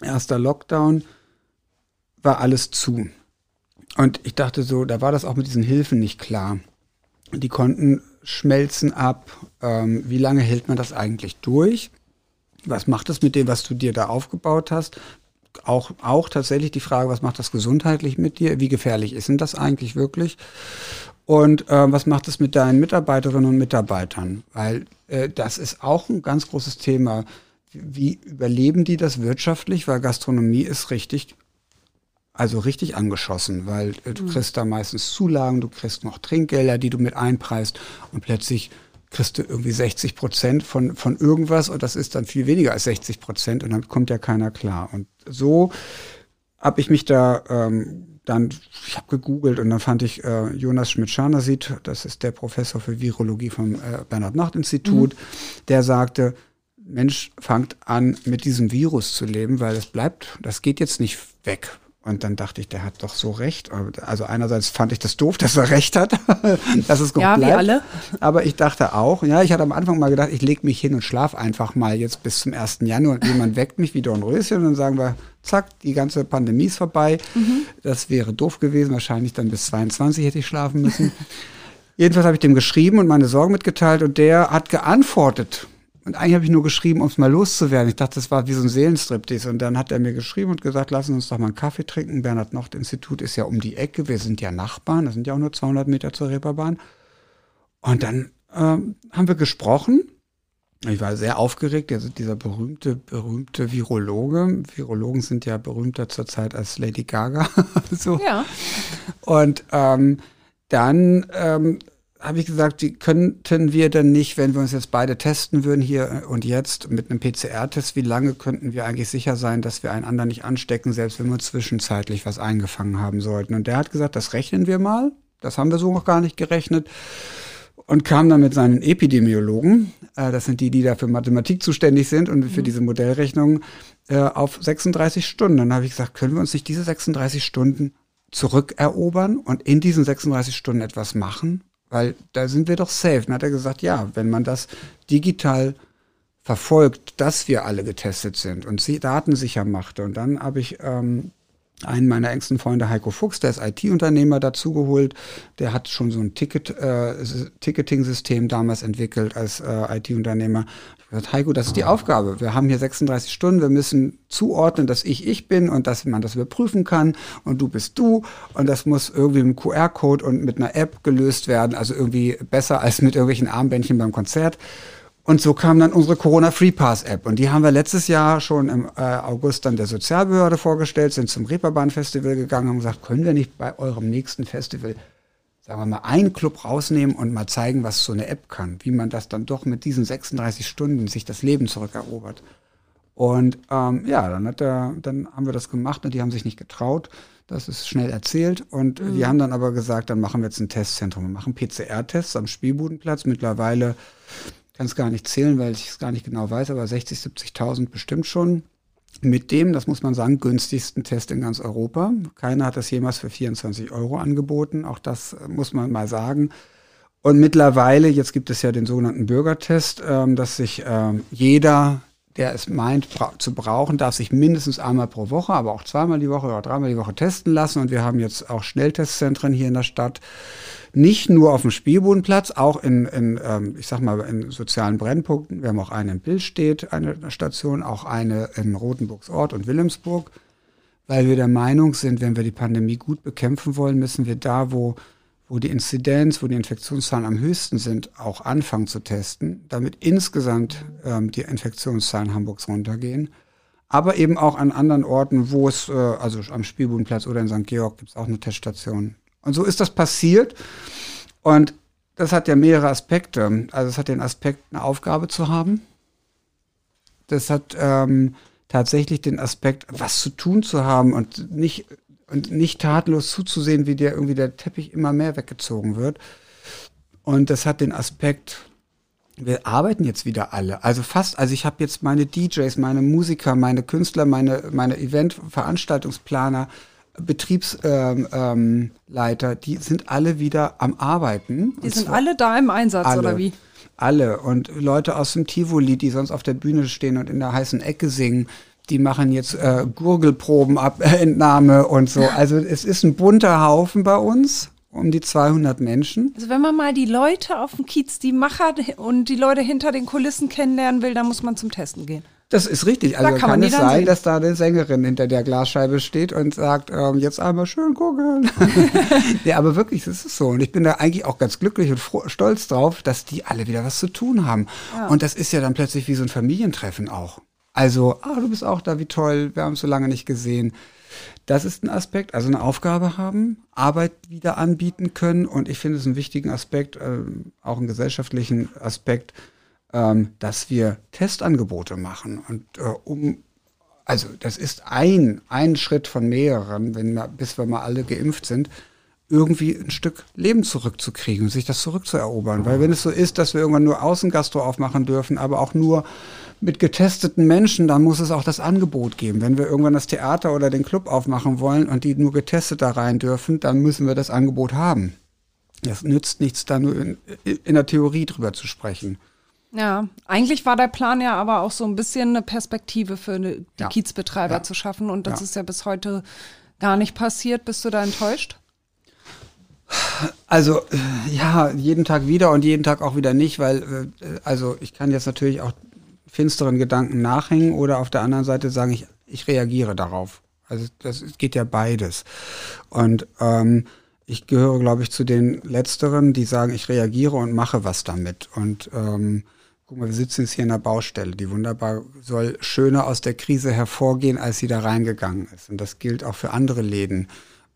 erster Lockdown, war alles zu. Und ich dachte so, da war das auch mit diesen Hilfen nicht klar. Die Konten schmelzen ab. Ähm, wie lange hält man das eigentlich durch? Was macht das mit dem, was du dir da aufgebaut hast? Auch, auch tatsächlich die Frage, was macht das gesundheitlich mit dir? Wie gefährlich ist denn das eigentlich wirklich? Und äh, was macht es mit deinen Mitarbeiterinnen und Mitarbeitern? Weil äh, das ist auch ein ganz großes Thema. Wie überleben die das wirtschaftlich? Weil Gastronomie ist richtig also richtig angeschossen, weil äh, du mhm. kriegst da meistens Zulagen, du kriegst noch Trinkgelder, die du mit einpreist und plötzlich kriegst du irgendwie 60 Prozent von, von irgendwas und das ist dann viel weniger als 60 Prozent und dann kommt ja keiner klar. Und so habe ich mich da ähm, dann, ich habe gegoogelt und dann fand ich äh, Jonas Schmidt-Scharnasit, das ist der Professor für Virologie vom äh, Bernhard-Nacht-Institut, mhm. der sagte, Mensch, fangt an, mit diesem Virus zu leben, weil es bleibt, das geht jetzt nicht weg. Und dann dachte ich, der hat doch so recht. Also einerseits fand ich das doof, dass er recht hat, (laughs) dass es gut ja, bleibt. Wie alle. Aber ich dachte auch, ja, ich hatte am Anfang mal gedacht, ich lege mich hin und schlafe einfach mal jetzt bis zum 1. Januar und jemand weckt mich wie Dornröschen und dann sagen wir, zack, die ganze Pandemie ist vorbei. Mhm. Das wäre doof gewesen. Wahrscheinlich dann bis 22 hätte ich schlafen müssen. (laughs) Jedenfalls habe ich dem geschrieben und meine Sorgen mitgeteilt und der hat geantwortet und eigentlich habe ich nur geschrieben, um es mal loszuwerden. Ich dachte, das war wie so ein Seelenstriptease. Und dann hat er mir geschrieben und gesagt, lassen uns doch mal einen Kaffee trinken. Bernhard Nocht Institut ist ja um die Ecke. Wir sind ja Nachbarn. Das sind ja auch nur 200 Meter zur Reeperbahn. Und dann ähm, haben wir gesprochen. Ich war sehr aufgeregt, also dieser berühmte, berühmte Virologe. Virologen sind ja berühmter zurzeit als Lady Gaga. (laughs) so. Ja. Und ähm, dann ähm, habe ich gesagt, wie könnten wir denn nicht, wenn wir uns jetzt beide testen würden hier und jetzt mit einem PCR-Test, wie lange könnten wir eigentlich sicher sein, dass wir einen anderen nicht anstecken, selbst wenn wir zwischenzeitlich was eingefangen haben sollten? Und der hat gesagt, das rechnen wir mal. Das haben wir so noch gar nicht gerechnet. Und kam dann mit seinen Epidemiologen, äh, das sind die, die da für Mathematik zuständig sind und für mhm. diese Modellrechnungen, äh, auf 36 Stunden. Dann habe ich gesagt, können wir uns nicht diese 36 Stunden zurückerobern und in diesen 36 Stunden etwas machen? Weil da sind wir doch safe. Dann hat er gesagt, ja, wenn man das digital verfolgt, dass wir alle getestet sind und sie datensicher machte. Und dann habe ich ähm, einen meiner engsten Freunde, Heiko Fuchs, der ist IT-Unternehmer, dazugeholt. Der hat schon so ein Ticket, äh, Ticketing-System damals entwickelt als äh, IT-Unternehmer. Ich gesagt, Heiko, das ist die Aufgabe. Wir haben hier 36 Stunden. Wir müssen zuordnen, dass ich ich bin und dass man das überprüfen kann und du bist du. Und das muss irgendwie mit einem QR-Code und mit einer App gelöst werden. Also irgendwie besser als mit irgendwelchen Armbändchen beim Konzert. Und so kam dann unsere Corona Free Pass App. Und die haben wir letztes Jahr schon im äh, August dann der Sozialbehörde vorgestellt, sind zum Reeperbahn Festival gegangen und gesagt, können wir nicht bei eurem nächsten Festival, sagen wir mal, einen Club rausnehmen und mal zeigen, was so eine App kann, wie man das dann doch mit diesen 36 Stunden sich das Leben zurückerobert. Und ähm, ja, dann hat er, dann haben wir das gemacht und die haben sich nicht getraut. Das ist schnell erzählt. Und mhm. wir haben dann aber gesagt, dann machen wir jetzt ein Testzentrum. Wir machen PCR-Tests am Spielbudenplatz. Mittlerweile kann es gar nicht zählen, weil ich es gar nicht genau weiß, aber 60, 70.000 bestimmt schon. Mit dem, das muss man sagen, günstigsten Test in ganz Europa. Keiner hat das jemals für 24 Euro angeboten. Auch das äh, muss man mal sagen. Und mittlerweile, jetzt gibt es ja den sogenannten Bürgertest, ähm, dass sich ähm, jeder, der es meint bra zu brauchen, darf sich mindestens einmal pro Woche, aber auch zweimal die Woche oder dreimal die Woche testen lassen. Und wir haben jetzt auch Schnelltestzentren hier in der Stadt, nicht nur auf dem Spielbodenplatz, auch in, in ähm, ich sag mal, in sozialen Brennpunkten. Wir haben auch eine in Billstedt, eine Station, auch eine in Rotenburgs Ort und Wilhelmsburg, weil wir der Meinung sind, wenn wir die Pandemie gut bekämpfen wollen, müssen wir da, wo, wo die Inzidenz, wo die Infektionszahlen am höchsten sind, auch anfangen zu testen, damit insgesamt ähm, die Infektionszahlen Hamburgs runtergehen aber eben auch an anderen Orten, wo es, äh, also am Spielbodenplatz oder in St. Georg gibt es auch eine Teststation. Und so ist das passiert. Und das hat ja mehrere Aspekte. Also es hat den Aspekt, eine Aufgabe zu haben. Das hat ähm, tatsächlich den Aspekt, was zu tun zu haben und nicht, und nicht tatenlos zuzusehen, wie der irgendwie der Teppich immer mehr weggezogen wird. Und das hat den Aspekt, wir arbeiten jetzt wieder alle. Also fast, also ich habe jetzt meine DJs, meine Musiker, meine Künstler, meine, meine Event-Veranstaltungsplaner, Betriebsleiter, ähm, ähm, die sind alle wieder am Arbeiten. Die sind alle da im Einsatz, alle, oder wie? Alle. Und Leute aus dem Tivoli, die sonst auf der Bühne stehen und in der heißen Ecke singen, die machen jetzt äh, Gurgelprobenentnahme (laughs) und so. Also es ist ein bunter Haufen bei uns um die 200 Menschen. Also wenn man mal die Leute auf dem Kiez, die Macher und die Leute hinter den Kulissen kennenlernen will, dann muss man zum Testen gehen. Das ist richtig. Also da kann, kann es sein, sehen. dass da eine Sängerin hinter der Glasscheibe steht und sagt, ähm, jetzt einmal schön gucken. (laughs) ja, aber wirklich, es ist so. Und ich bin da eigentlich auch ganz glücklich und froh, stolz drauf, dass die alle wieder was zu tun haben. Ja. Und das ist ja dann plötzlich wie so ein Familientreffen auch. Also, ah, du bist auch da, wie toll, wir haben es so lange nicht gesehen. Das ist ein Aspekt, also eine Aufgabe haben, Arbeit wieder anbieten können. Und ich finde es einen wichtigen Aspekt, äh, auch einen gesellschaftlichen Aspekt, ähm, dass wir Testangebote machen. Und äh, um, also das ist ein, ein Schritt von mehreren, wenn wir, bis wir mal alle geimpft sind, irgendwie ein Stück Leben zurückzukriegen sich das zurückzuerobern. Weil wenn es so ist, dass wir irgendwann nur Außengastro aufmachen dürfen, aber auch nur mit getesteten Menschen, dann muss es auch das Angebot geben. Wenn wir irgendwann das Theater oder den Club aufmachen wollen und die nur getestet da rein dürfen, dann müssen wir das Angebot haben. Das nützt nichts, da nur in, in der Theorie drüber zu sprechen. Ja, eigentlich war der Plan ja aber auch so ein bisschen eine Perspektive für eine, die ja. Kiezbetreiber ja. zu schaffen und das ja. ist ja bis heute gar nicht passiert. Bist du da enttäuscht? Also äh, ja, jeden Tag wieder und jeden Tag auch wieder nicht, weil äh, also ich kann jetzt natürlich auch finsteren Gedanken nachhängen oder auf der anderen Seite sagen, ich, ich reagiere darauf. Also das geht ja beides. Und ähm, ich gehöre, glaube ich, zu den Letzteren, die sagen, ich reagiere und mache was damit. Und ähm, guck mal, wir sitzen jetzt hier in der Baustelle, die wunderbar soll schöner aus der Krise hervorgehen, als sie da reingegangen ist. Und das gilt auch für andere Läden.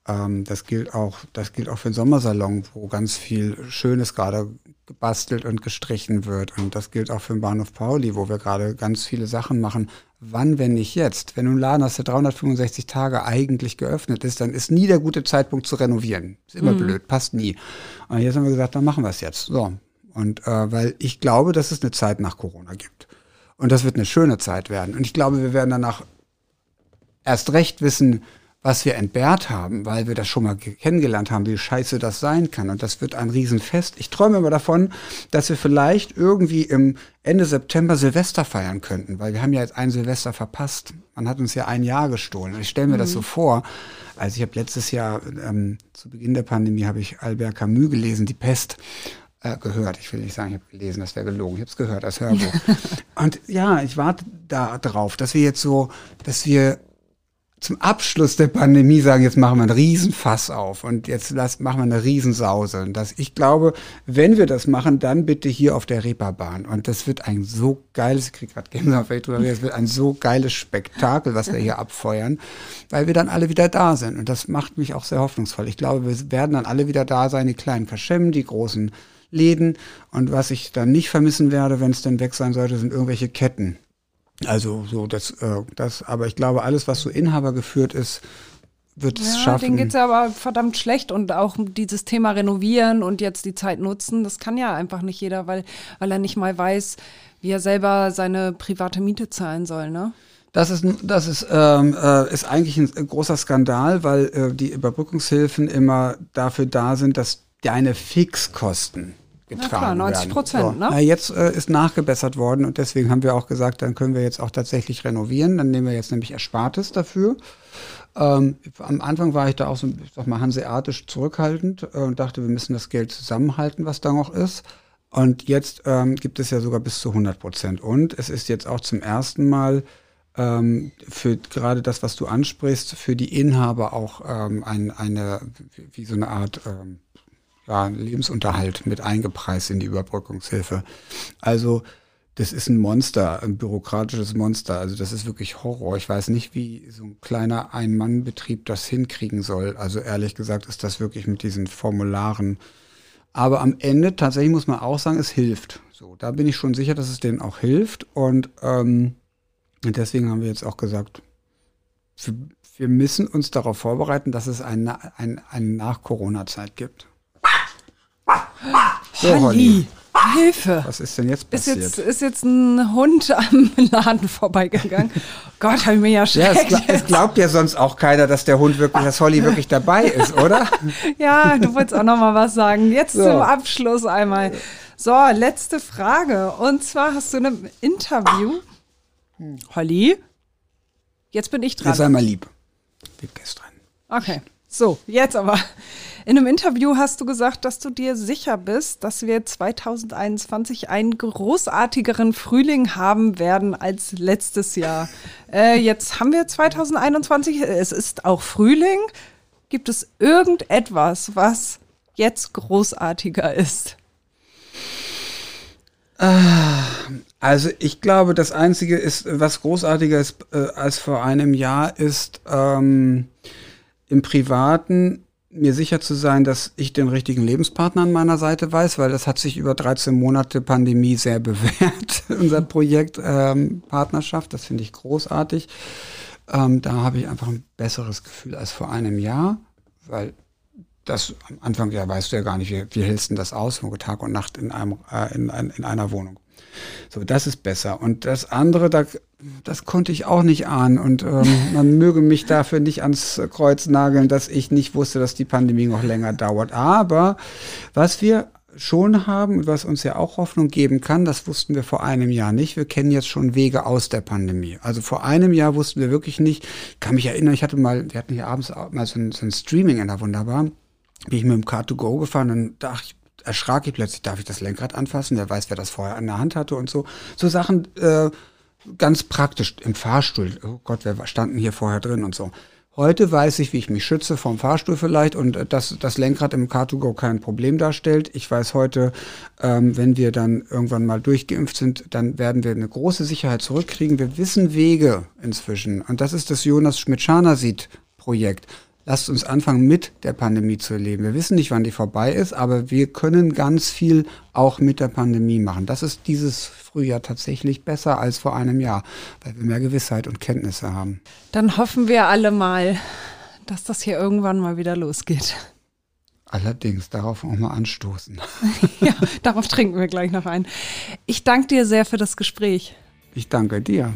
Ähm, das gilt auch, das gilt auch für den Sommersalon, wo ganz viel Schönes gerade gebastelt und gestrichen wird. Und das gilt auch für den Bahnhof Pauli, wo wir gerade ganz viele Sachen machen. Wann, wenn nicht jetzt? Wenn du einen Laden hast, der 365 Tage eigentlich geöffnet ist, dann ist nie der gute Zeitpunkt zu renovieren. Ist immer mhm. blöd, passt nie. Und jetzt haben wir gesagt, dann machen wir es jetzt. So. Und äh, weil ich glaube, dass es eine Zeit nach Corona gibt. Und das wird eine schöne Zeit werden. Und ich glaube, wir werden danach erst recht wissen, was wir entbehrt haben, weil wir das schon mal kennengelernt haben, wie scheiße das sein kann. Und das wird ein Riesenfest. Ich träume immer davon, dass wir vielleicht irgendwie im Ende September Silvester feiern könnten, weil wir haben ja jetzt ein Silvester verpasst. Man hat uns ja ein Jahr gestohlen. Ich stelle mir mhm. das so vor. Also ich habe letztes Jahr, ähm, zu Beginn der Pandemie, habe ich Albert Camus gelesen, Die Pest äh, gehört. Ich will nicht sagen, ich habe gelesen, das wäre gelogen. Ich habe es gehört als Hörbuch. (laughs) Und ja, ich warte da drauf, dass wir jetzt so, dass wir zum Abschluss der Pandemie sagen, jetzt machen wir einen Riesenfass auf und jetzt lass, machen wir eine Riesensause. Und das, ich glaube, wenn wir das machen, dann bitte hier auf der Reeperbahn. Und das wird ein so geiles, ich krieg gerade Gänsehaut, drüber es wird ein so geiles Spektakel, was wir hier abfeuern, weil wir dann alle wieder da sind. Und das macht mich auch sehr hoffnungsvoll. Ich glaube, wir werden dann alle wieder da sein, die kleinen Kaschem, die großen Läden. Und was ich dann nicht vermissen werde, wenn es denn weg sein sollte, sind irgendwelche Ketten. Also so das, äh, das, aber ich glaube, alles, was so Inhaber geführt ist, wird es ja, schaffen. Denen geht es ja aber verdammt schlecht und auch dieses Thema renovieren und jetzt die Zeit nutzen, das kann ja einfach nicht jeder, weil, weil er nicht mal weiß, wie er selber seine private Miete zahlen soll, ne? Das ist, das ist, ähm, äh, ist eigentlich ein großer Skandal, weil äh, die Überbrückungshilfen immer dafür da sind, dass deine Fixkosten getragen Na klar, 90 Prozent, so. ne? Jetzt äh, ist nachgebessert worden und deswegen haben wir auch gesagt, dann können wir jetzt auch tatsächlich renovieren. Dann nehmen wir jetzt nämlich Erspartes dafür. Ähm, am Anfang war ich da auch so, ich sag mal, hanseatisch zurückhaltend äh, und dachte, wir müssen das Geld zusammenhalten, was da noch ist. Und jetzt ähm, gibt es ja sogar bis zu 100 Prozent. Und es ist jetzt auch zum ersten Mal ähm, für gerade das, was du ansprichst, für die Inhaber auch ähm, ein, eine, wie, wie so eine Art ähm, ja, Lebensunterhalt mit eingepreist in die Überbrückungshilfe. Also das ist ein Monster, ein bürokratisches Monster. Also das ist wirklich Horror. Ich weiß nicht, wie so ein kleiner Ein-Mann-Betrieb das hinkriegen soll. Also ehrlich gesagt ist das wirklich mit diesen Formularen. Aber am Ende tatsächlich muss man auch sagen, es hilft. So, da bin ich schon sicher, dass es denen auch hilft. Und ähm, deswegen haben wir jetzt auch gesagt, wir, wir müssen uns darauf vorbereiten, dass es eine, eine, eine Nach-Corona-Zeit gibt. So, Holly. Hilfe. Was ist denn jetzt passiert? Ist jetzt, ist jetzt ein Hund am (laughs) Laden vorbeigegangen. Gott, habe ich mir ja schrecklich. Ja, es, es, glaubt ja sonst auch keiner, dass der Hund wirklich, dass Holly wirklich dabei ist, oder? (laughs) ja, du wolltest auch noch mal was sagen. Jetzt so. zum Abschluss einmal. So, letzte Frage. Und zwar hast du in einem Interview, Holly, jetzt bin ich dran. Jetzt sei mal lieb. Lieb gestern. Okay, so, jetzt aber. In einem Interview hast du gesagt, dass du dir sicher bist, dass wir 2021 einen großartigeren Frühling haben werden als letztes Jahr. Äh, jetzt haben wir 2021, es ist auch Frühling. Gibt es irgendetwas, was jetzt großartiger ist? Ah, also ich glaube, das Einzige ist, was großartiger ist äh, als vor einem Jahr, ist ähm, im Privaten mir sicher zu sein, dass ich den richtigen Lebenspartner an meiner Seite weiß, weil das hat sich über 13 Monate Pandemie sehr (laughs) bewährt, unser Projekt ähm, Partnerschaft. Das finde ich großartig. Ähm, da habe ich einfach ein besseres Gefühl als vor einem Jahr, weil das am Anfang, ja, weißt du ja gar nicht, wie, wie hältst du das aus, Tag und Nacht in, einem, äh, in, in einer Wohnung. So, das ist besser. Und das andere, da, das konnte ich auch nicht ahnen. Und ähm, man (laughs) möge mich dafür nicht ans Kreuz nageln, dass ich nicht wusste, dass die Pandemie noch länger dauert. Aber was wir schon haben und was uns ja auch Hoffnung geben kann, das wussten wir vor einem Jahr nicht. Wir kennen jetzt schon Wege aus der Pandemie. Also vor einem Jahr wussten wir wirklich nicht, ich kann mich erinnern, ich hatte mal, wir hatten hier abends mal so ein, so ein Streaming in der Wunderbar, bin ich mit dem Car2Go gefahren und dachte ich, erschrak ich plötzlich, darf ich das Lenkrad anfassen? Wer weiß, wer das vorher an der Hand hatte und so. So Sachen äh, ganz praktisch im Fahrstuhl. Oh Gott, wer standen hier vorher drin und so. Heute weiß ich, wie ich mich schütze vom Fahrstuhl vielleicht und äh, dass das Lenkrad im Car2Go kein Problem darstellt. Ich weiß heute, ähm, wenn wir dann irgendwann mal durchgeimpft sind, dann werden wir eine große Sicherheit zurückkriegen. Wir wissen Wege inzwischen. Und das ist das Jonas Schmidt-Scharner-Projekt. Lasst uns anfangen, mit der Pandemie zu leben. Wir wissen nicht, wann die vorbei ist, aber wir können ganz viel auch mit der Pandemie machen. Das ist dieses Frühjahr tatsächlich besser als vor einem Jahr, weil wir mehr Gewissheit und Kenntnisse haben. Dann hoffen wir alle mal, dass das hier irgendwann mal wieder losgeht. Allerdings, darauf auch mal anstoßen. (laughs) ja, darauf trinken wir gleich noch ein. Ich danke dir sehr für das Gespräch. Ich danke dir.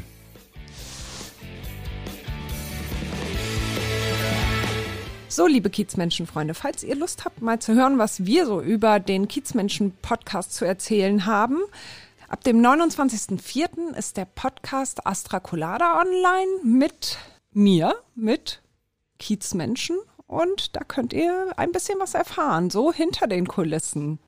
So, liebe Kiezmenschen-Freunde, falls ihr Lust habt, mal zu hören, was wir so über den Kiezmenschen-Podcast zu erzählen haben, ab dem 29.04. ist der Podcast Astra Colada online mit mir, mit Kiezmenschen. Und da könnt ihr ein bisschen was erfahren, so hinter den Kulissen.